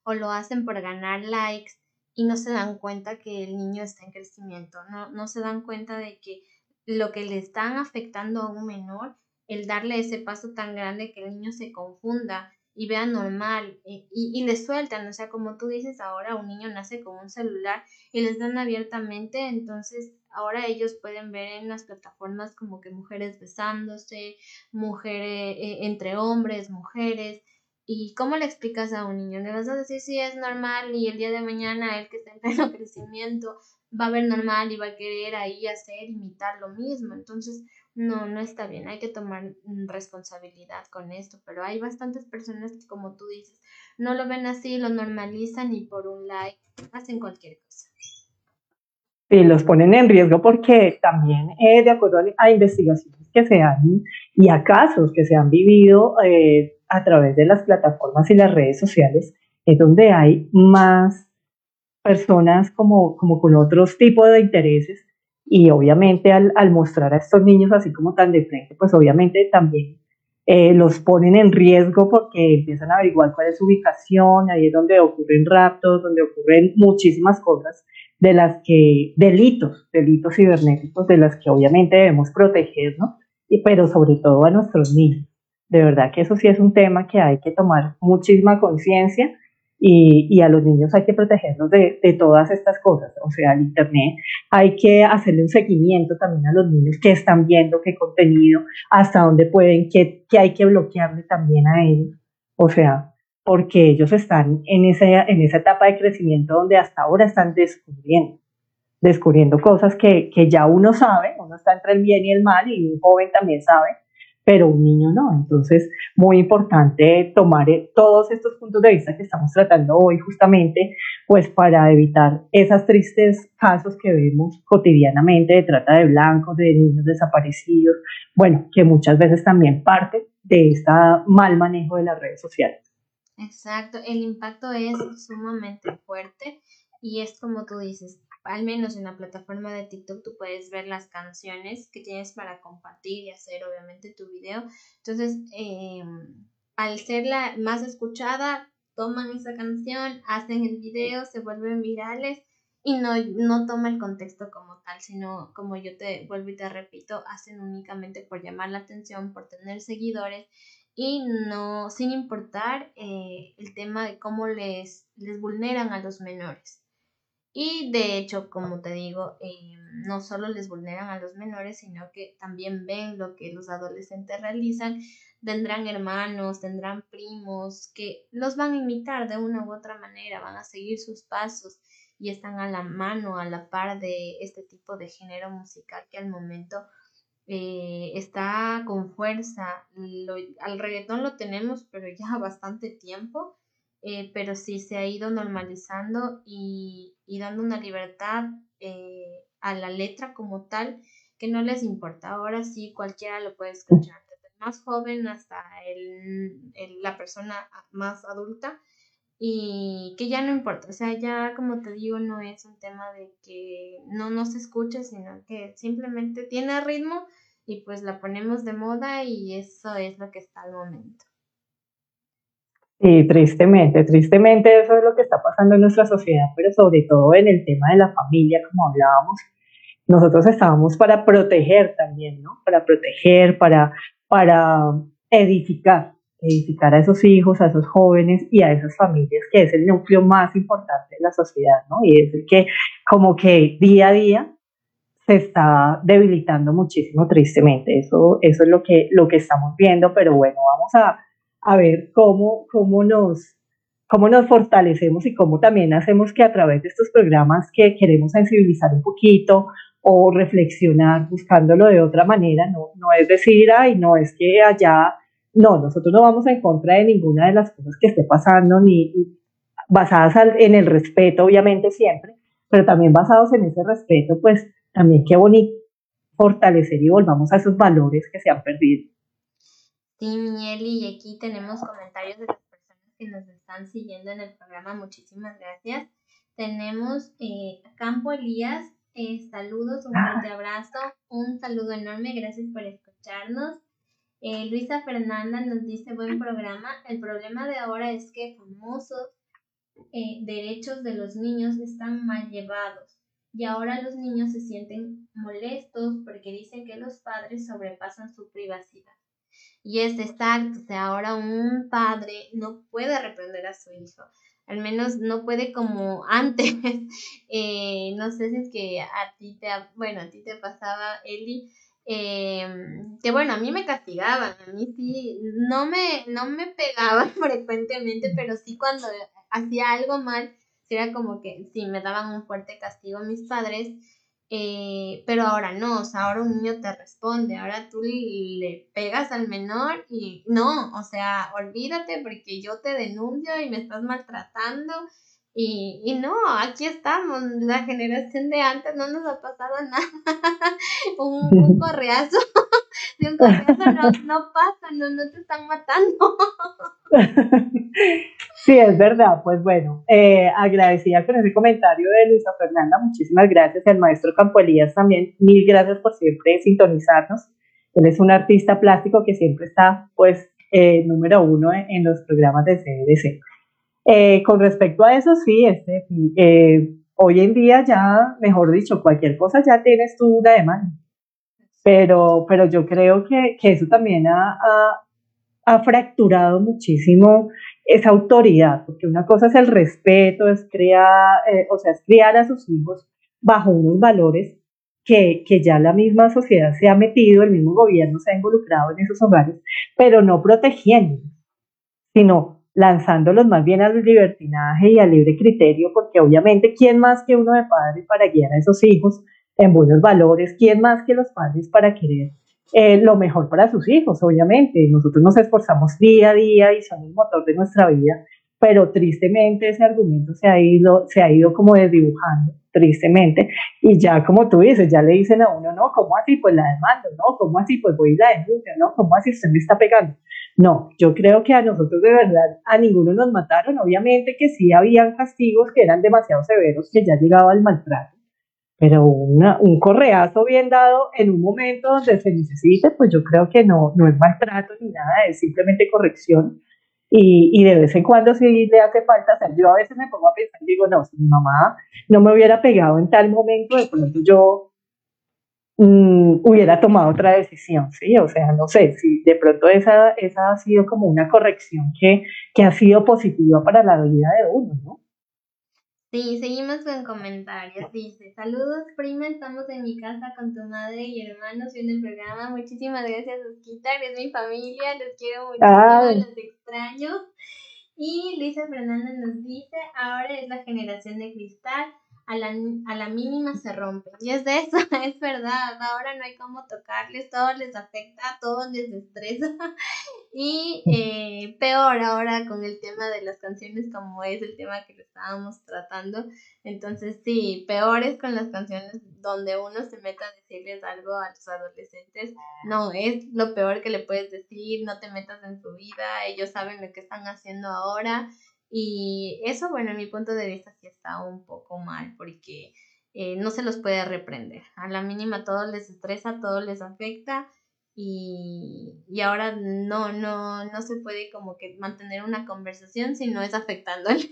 o lo hacen por ganar likes y no se dan cuenta que el niño está en crecimiento, no, no se dan cuenta de que lo que le están afectando a un menor, el darle ese paso tan grande que el niño se confunda y vea normal eh, y, y, le sueltan, o sea, como tú dices, ahora un niño nace con un celular y les dan abiertamente, entonces ahora ellos pueden ver en las plataformas como que mujeres besándose, mujeres eh, entre hombres, mujeres, ¿Y cómo le explicas a un niño? Le vas a decir si es normal y el día de mañana él que está en pleno [LAUGHS] crecimiento va a ver normal y va a querer ahí hacer, imitar lo mismo. Entonces, no, no está bien. Hay que tomar responsabilidad con esto. Pero hay bastantes personas que, como tú dices, no lo ven así, lo normalizan y por un like hacen cualquier cosa. Sí, los ponen en riesgo porque también, eh, de acuerdo a investigaciones que se han y a casos que se han vivido, eh, a través de las plataformas y las redes sociales es donde hay más personas como, como con otros tipos de intereses y obviamente al, al, mostrar a estos niños así como tan de frente, pues obviamente también eh, los ponen en riesgo porque empiezan a averiguar cuál es su ubicación, ahí es donde ocurren raptos, donde ocurren muchísimas cosas de las que, delitos, delitos cibernéticos de las que obviamente debemos proteger, ¿no? Y, pero sobre todo a nuestros niños. De verdad que eso sí es un tema que hay que tomar muchísima conciencia y, y, a los niños hay que protegerlos de, de, todas estas cosas. O sea, al Internet hay que hacerle un seguimiento también a los niños que están viendo qué contenido, hasta dónde pueden, qué, qué hay que bloquearle también a ellos. O sea, porque ellos están en esa, en esa etapa de crecimiento donde hasta ahora están descubriendo, descubriendo cosas que, que ya uno sabe, uno está entre el bien y el mal y un joven también sabe, pero un niño no. Entonces, muy importante tomar eh, todos estos puntos de vista que estamos tratando hoy justamente, pues para evitar esos tristes casos que vemos cotidianamente de trata de blancos, de niños desaparecidos, bueno, que muchas veces también parte de este mal manejo de las redes sociales. Exacto, el impacto es sumamente fuerte y es como tú dices, al menos en la plataforma de TikTok tú puedes ver las canciones que tienes para compartir y hacer obviamente tu video. Entonces, eh, al ser la más escuchada, toman esa canción, hacen el video, se vuelven virales y no, no toma el contexto como tal, sino como yo te vuelvo y te repito, hacen únicamente por llamar la atención, por tener seguidores y no, sin importar eh, el tema de cómo les, les vulneran a los menores. Y de hecho, como te digo, eh, no solo les vulneran a los menores, sino que también ven lo que los adolescentes realizan. Tendrán hermanos, tendrán primos que los van a imitar de una u otra manera, van a seguir sus pasos y están a la mano, a la par de este tipo de género musical que al momento eh, está con fuerza. al reggaetón lo tenemos, pero ya [LAUGHS] bastante tiempo eh, pero sí se ha ido normalizando y, y dando una libertad eh, a la letra como tal que no les importa. Ahora sí, cualquiera lo puede escuchar, desde el más joven hasta el, la persona más adulta y que ya no importa, o sea, ya como te digo, no es un tema de que no nos escuche, sino que simplemente tiene ritmo y pues la ponemos de moda y eso es lo que está al momento. Sí, tristemente, tristemente eso es lo que está pasando en nuestra sociedad, pero sobre todo en el tema de la familia, como hablábamos, nosotros estábamos para proteger también, ¿no? Para proteger, para, para edificar, edificar a esos hijos, a esos jóvenes y a esas familias, que es el núcleo más importante de la sociedad, ¿no? Y es el que como que día a día se está debilitando muchísimo tristemente. Eso, eso es lo que, lo que estamos viendo, pero bueno, vamos a, a ver cómo, cómo, nos, cómo nos fortalecemos y cómo también hacemos que a través de estos programas que queremos sensibilizar un poquito o reflexionar buscándolo de otra manera, no, no es decir, ay, no es que allá, no, nosotros no vamos en contra de ninguna de las cosas que esté pasando, ni basadas en el respeto, obviamente siempre, pero también basados en ese respeto, pues también qué bonito fortalecer y volvamos a esos valores que se han perdido. Sí, Mieli, y aquí tenemos comentarios de las personas que nos están siguiendo en el programa. Muchísimas gracias. Tenemos eh, Campo Elías, eh, saludos, un fuerte abrazo, un saludo enorme, gracias por escucharnos. Eh, Luisa Fernanda nos dice buen programa. El problema de ahora es que famosos derechos de los niños están mal llevados y ahora los niños se sienten molestos porque dicen que los padres sobrepasan su privacidad. Y es exacto, o sea, ahora un padre no puede reprender a su hijo, al menos no puede como [LAUGHS] antes. Eh, no sé si es que a ti te, bueno, a ti te pasaba, Eli, em, que bueno, a mí me castigaban, a mí sí, no me, no me pegaban [LAUGHS] frecuentemente, pero sí cuando hacía algo mal, era como que sí, me daban un fuerte castigo mis padres eh, pero ahora no, o sea, ahora un niño te responde, ahora tú le pegas al menor y no, o sea, olvídate porque yo te denuncio y me estás maltratando y, y no, aquí estamos, la generación de antes no nos ha pasado [LAUGHS] nada, un, un [LAUGHS] correazo, [LAUGHS] de un correazo no, no pasa, no, no te están matando. Sí, es verdad. Pues bueno, eh, agradecida con ese comentario de Luisa Fernanda. Muchísimas gracias. Al maestro Campo Elías también. Mil gracias por siempre sintonizarnos. Él es un artista plástico que siempre está, pues, eh, número uno en, los programas de CDC. Eh, con respecto a eso, sí, este, hoy en día ya, mejor dicho, cualquier cosa ya tienes tú una demanda. Pero, pero yo creo que, que eso también ha, ha fracturado muchísimo esa autoridad, porque una cosa es el respeto, es crear, eh, o sea, es criar a sus hijos bajo unos valores que, que, ya la misma sociedad se ha metido, el mismo gobierno se ha involucrado en esos hogares, pero no protegiendo, sino lanzándolos más bien al libertinaje y al libre criterio, porque obviamente, ¿quién más que uno de padres para guiar a esos hijos en buenos valores? ¿Quién más que los padres para querer eh, lo mejor para sus hijos, obviamente. Nosotros nos esforzamos día a día y son el motor de nuestra vida, pero tristemente ese argumento se ha ido, se ha ido como desdibujando, tristemente, y ya como tú dices, ya le dicen a uno, no, ¿cómo así? Pues la demando, ¿no? ¿Cómo así? Pues voy y la denuncio, ¿no? ¿Cómo así usted me está pegando? No, yo creo que a nosotros de verdad, a ninguno nos mataron, obviamente que sí habían castigos que eran demasiado severos, que ya llegaba al maltrato, pero una, un correazo bien dado en un momento donde se necesite, pues yo creo que no, no es maltrato ni nada, es simplemente corrección. Y, y, de vez en cuando sí le hace falta hacer. Yo a veces me pongo a pensar digo, no, si mi mamá no me hubiera pegado en tal momento, de pronto yo mm, hubiera tomado otra decisión, ¿sí? O sea, no sé, si de pronto esa, esa ha sido como una corrección que, que ha sido positiva para la vida de uno, ¿no? Sí, seguimos con comentarios. Dice, saludos prima, estamos en mi casa con tu madre y hermanos viendo el programa. Muchísimas gracias, Osquita, eres mi familia, los quiero muchísimo, los extraño. Y Luisa Fernanda nos dice, ahora es la generación de cristal, a la, a la mínima se rompe. Y es de eso, [LAUGHS] es verdad. Ahora no hay cómo tocarles, todo les afecta, todo les estresa. [LAUGHS] Y eh, peor ahora con el tema de las canciones como es el tema que estábamos tratando. Entonces sí, peor es con las canciones donde uno se meta a decirles algo a los adolescentes. No, es lo peor que le puedes decir, no te metas en su vida, ellos saben lo que están haciendo ahora y eso, bueno, en mi punto de vista sí está un poco mal porque eh, no se los puede reprender. A la mínima todo les estresa, todo les afecta y, y ahora no, no, no se puede como que mantener una conversación si no es afectándoles.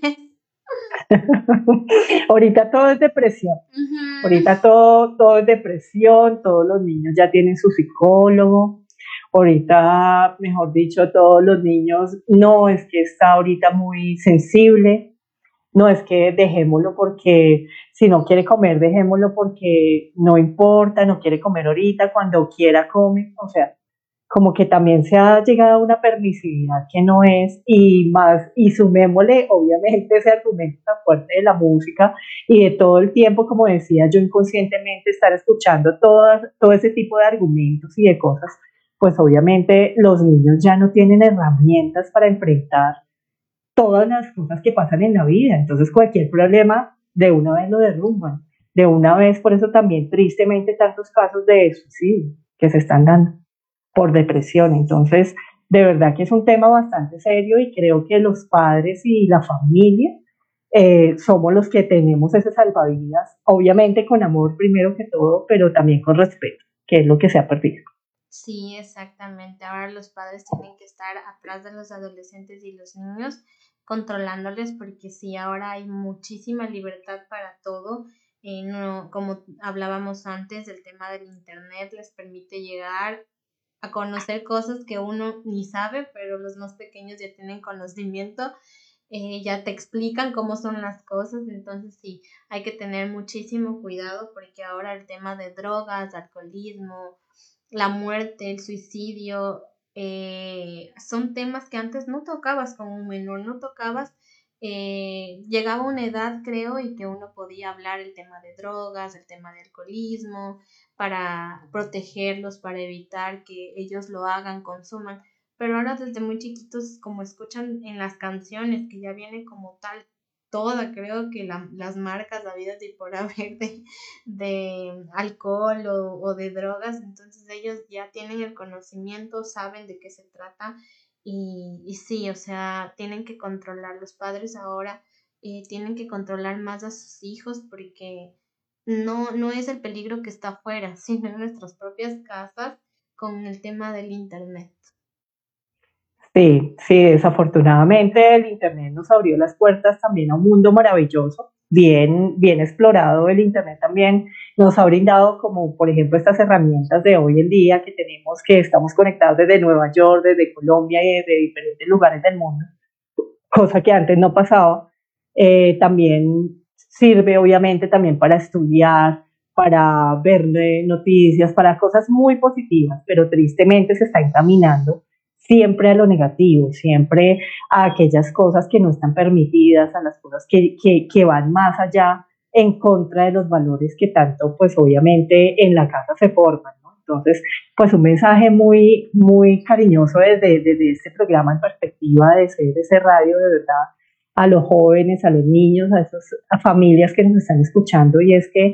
[LAUGHS] Ahorita todo es depresión. Ahorita todo, todo es depresión, todos los niños ya tienen su psicólogo, Ahorita, mejor dicho, todos los niños, no es que está ahorita muy sensible, no es que dejémoslo porque si no quiere comer, dejémoslo porque no importa, no quiere comer ahorita, cuando quiera come, o sea, como que también se ha llegado a una permisividad que no es y más, y sumémosle obviamente ese argumento tan fuerte de la música y de todo el tiempo, como decía yo inconscientemente, estar escuchando todo, todo ese tipo de argumentos y de cosas pues obviamente los niños ya no tienen herramientas para enfrentar todas las cosas que pasan en la vida. Entonces cualquier problema de una vez lo derrumban. De una vez, por eso también tristemente tantos casos de suicidio que se están dando por depresión. Entonces, de verdad que es un tema bastante serio y creo que los padres y la familia eh, somos los que tenemos ese salvavidas, obviamente con amor primero que todo, pero también con respeto, que es lo que se ha perdido. Sí, exactamente. Ahora los padres tienen que estar atrás de los adolescentes y los niños, controlándoles, porque sí, ahora hay muchísima libertad para todo. Eh, no, como hablábamos antes, el tema del Internet les permite llegar a conocer cosas que uno ni sabe, pero los más pequeños ya tienen conocimiento, eh, ya te explican cómo son las cosas, entonces sí, hay que tener muchísimo cuidado porque ahora el tema de drogas, alcoholismo, la muerte, el suicidio, eh, son temas que antes no tocabas como un menor, no tocabas, eh, llegaba una edad creo y que uno podía hablar el tema de drogas, el tema de alcoholismo, para protegerlos, para evitar que ellos lo hagan, consuman, pero ahora desde muy chiquitos como escuchan en las canciones que ya viene como tal toda, creo que las marcas habidas y por [LAUGHS] haber de, alcohol o, de drogas, entonces ellos ya tienen el conocimiento, saben de qué se trata y, y sí, o sea, tienen que controlar, los padres ahora eh, tienen que controlar más a sus hijos porque no, no es el peligro que está afuera, [LAUGHS] sino en nuestras propias casas con el tema del Internet. Sí, sí, desafortunadamente el Internet nos abrió las puertas también a un mundo maravilloso, bien, bien explorado. El Internet también nos ha brindado como, por ejemplo, estas herramientas de hoy en día que tenemos, que estamos conectados desde Nueva York, desde Colombia y desde diferentes lugares del mundo, cosa que antes no pasaba. Eh, también sirve, obviamente, también para estudiar, para ver noticias, para cosas muy positivas, pero tristemente se está encaminando siempre a lo negativo, siempre a aquellas cosas que no están permitidas, a las cosas que, que, van más allá en contra de los valores que tanto, pues obviamente en la casa se forman. ¿no? Entonces, pues un mensaje muy, muy cariñoso desde, desde este programa en perspectiva de ser ese radio de verdad a los jóvenes, a los niños, a esas familias que nos están escuchando y es que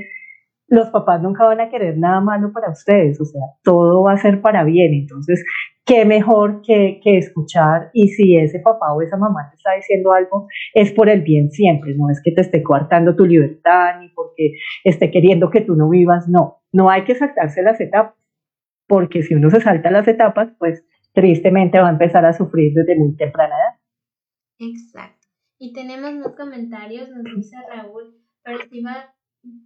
los papás nunca van a querer nada malo para ustedes, o sea, todo va a ser para bien. Entonces, qué mejor que, que, escuchar y si ese papá o esa mamá te está diciendo algo, es por el bien siempre, no es que te esté coartando tu libertad ni porque esté queriendo que tú no vivas, no, no hay que saltarse las etapas, porque si uno se salta las etapas, pues tristemente va a empezar a sufrir desde muy temprana edad. Exacto. Y tenemos más comentarios, nos dice Raúl, pero si va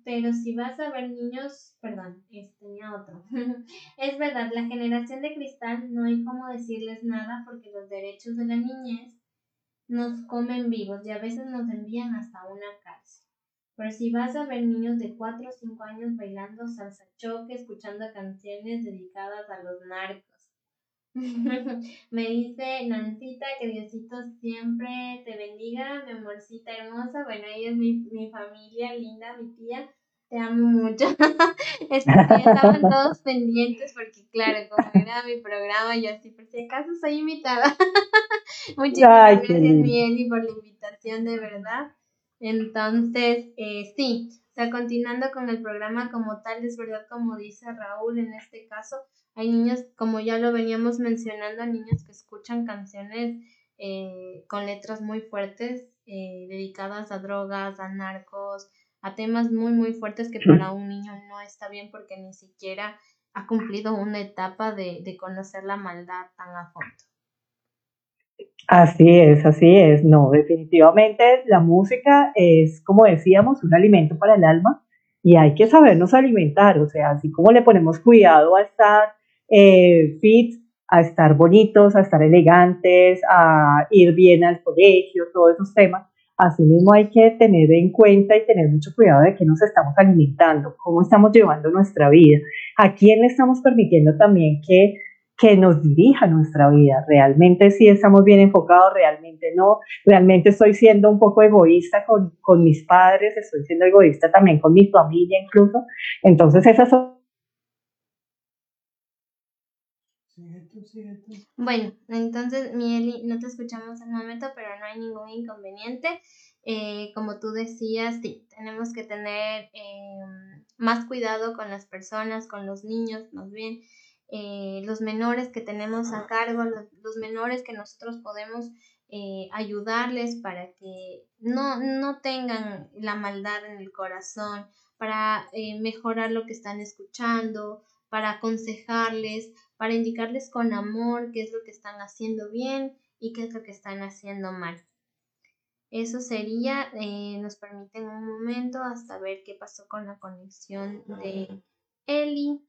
pero si vas a ver niños, perdón, tenía otro. [LAUGHS] es verdad, la generación de cristal no hay como decirles nada porque los derechos de la niñez nos comen vivos y a veces nos envían hasta una cárcel. Pero si vas a ver niños de 4 o 5 años bailando salsa choque, escuchando canciones dedicadas a los narcos, [LAUGHS] Me dice Nancita que Diosito siempre te bendiga, mi amorcita hermosa. Bueno, ella es mi, mi familia linda, mi tía. Te amo mucho. [LAUGHS] estaban [LAUGHS] todos pendientes porque, claro, como era mi programa, yo así por si acaso soy invitada. Muchísimas gracias, Mieli, por la invitación, de verdad. Entonces, eh, sí, o sea, continuando con el programa como tal, es verdad, como dice Raúl, en este caso, hay niños, como ya lo veníamos mencionando, niños que escuchan canciones eh, con letras muy fuertes, eh, dedicadas a drogas, a narcos, a temas muy, muy fuertes que para un niño no está bien porque ni siquiera ha cumplido una etapa de, de conocer la maldad tan a fondo. Así es, así es. No, definitivamente la música es, como decíamos, un alimento para el alma y hay que sabernos alimentar. O sea, así como le ponemos cuidado a estar eh, fit, a estar bonitos, a estar elegantes, a ir bien al colegio, todos esos temas. Asimismo hay que tener en cuenta y tener mucho cuidado de qué nos estamos alimentando, cómo estamos llevando nuestra vida, a quién le estamos permitiendo también que, que nos dirija nuestra vida. Realmente si estamos bien enfocados, realmente no. Realmente estoy siendo un poco egoísta con, con mis padres, estoy siendo egoísta también con mi familia incluso. Entonces esas son Bueno, entonces, Mieli, no te escuchamos al momento, pero no hay ningún inconveniente. Eh, como tú decías, sí, tenemos que tener em, más cuidado con las personas, con los niños, más bien, eh, los menores que tenemos a cargo, los, menores que nosotros podemos eh, ayudarles para que no, no tengan la maldad en el corazón, para mejorar lo que están escuchando, para aconsejarles, para indicarles con amor qué es lo que están haciendo bien y qué es lo que están haciendo mal. Eso sería, eh, nos permiten un momento hasta ver qué pasó con la conexión de Eli.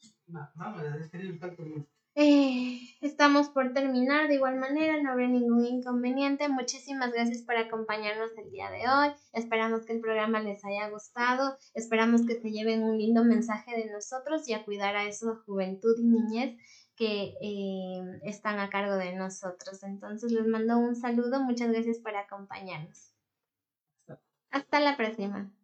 Eh, estamos por terminar de igual manera, no habrá ningún inconveniente. Muchísimas gracias por acompañarnos el día de hoy. Esperamos que el programa les haya gustado. Esperamos que se lleven un lindo mensaje de nosotros y a cuidar a esa juventud y niñez que eh, están a cargo de nosotros. Entonces les mando un saludo. Muchas gracias por acompañarnos. Hasta la próxima.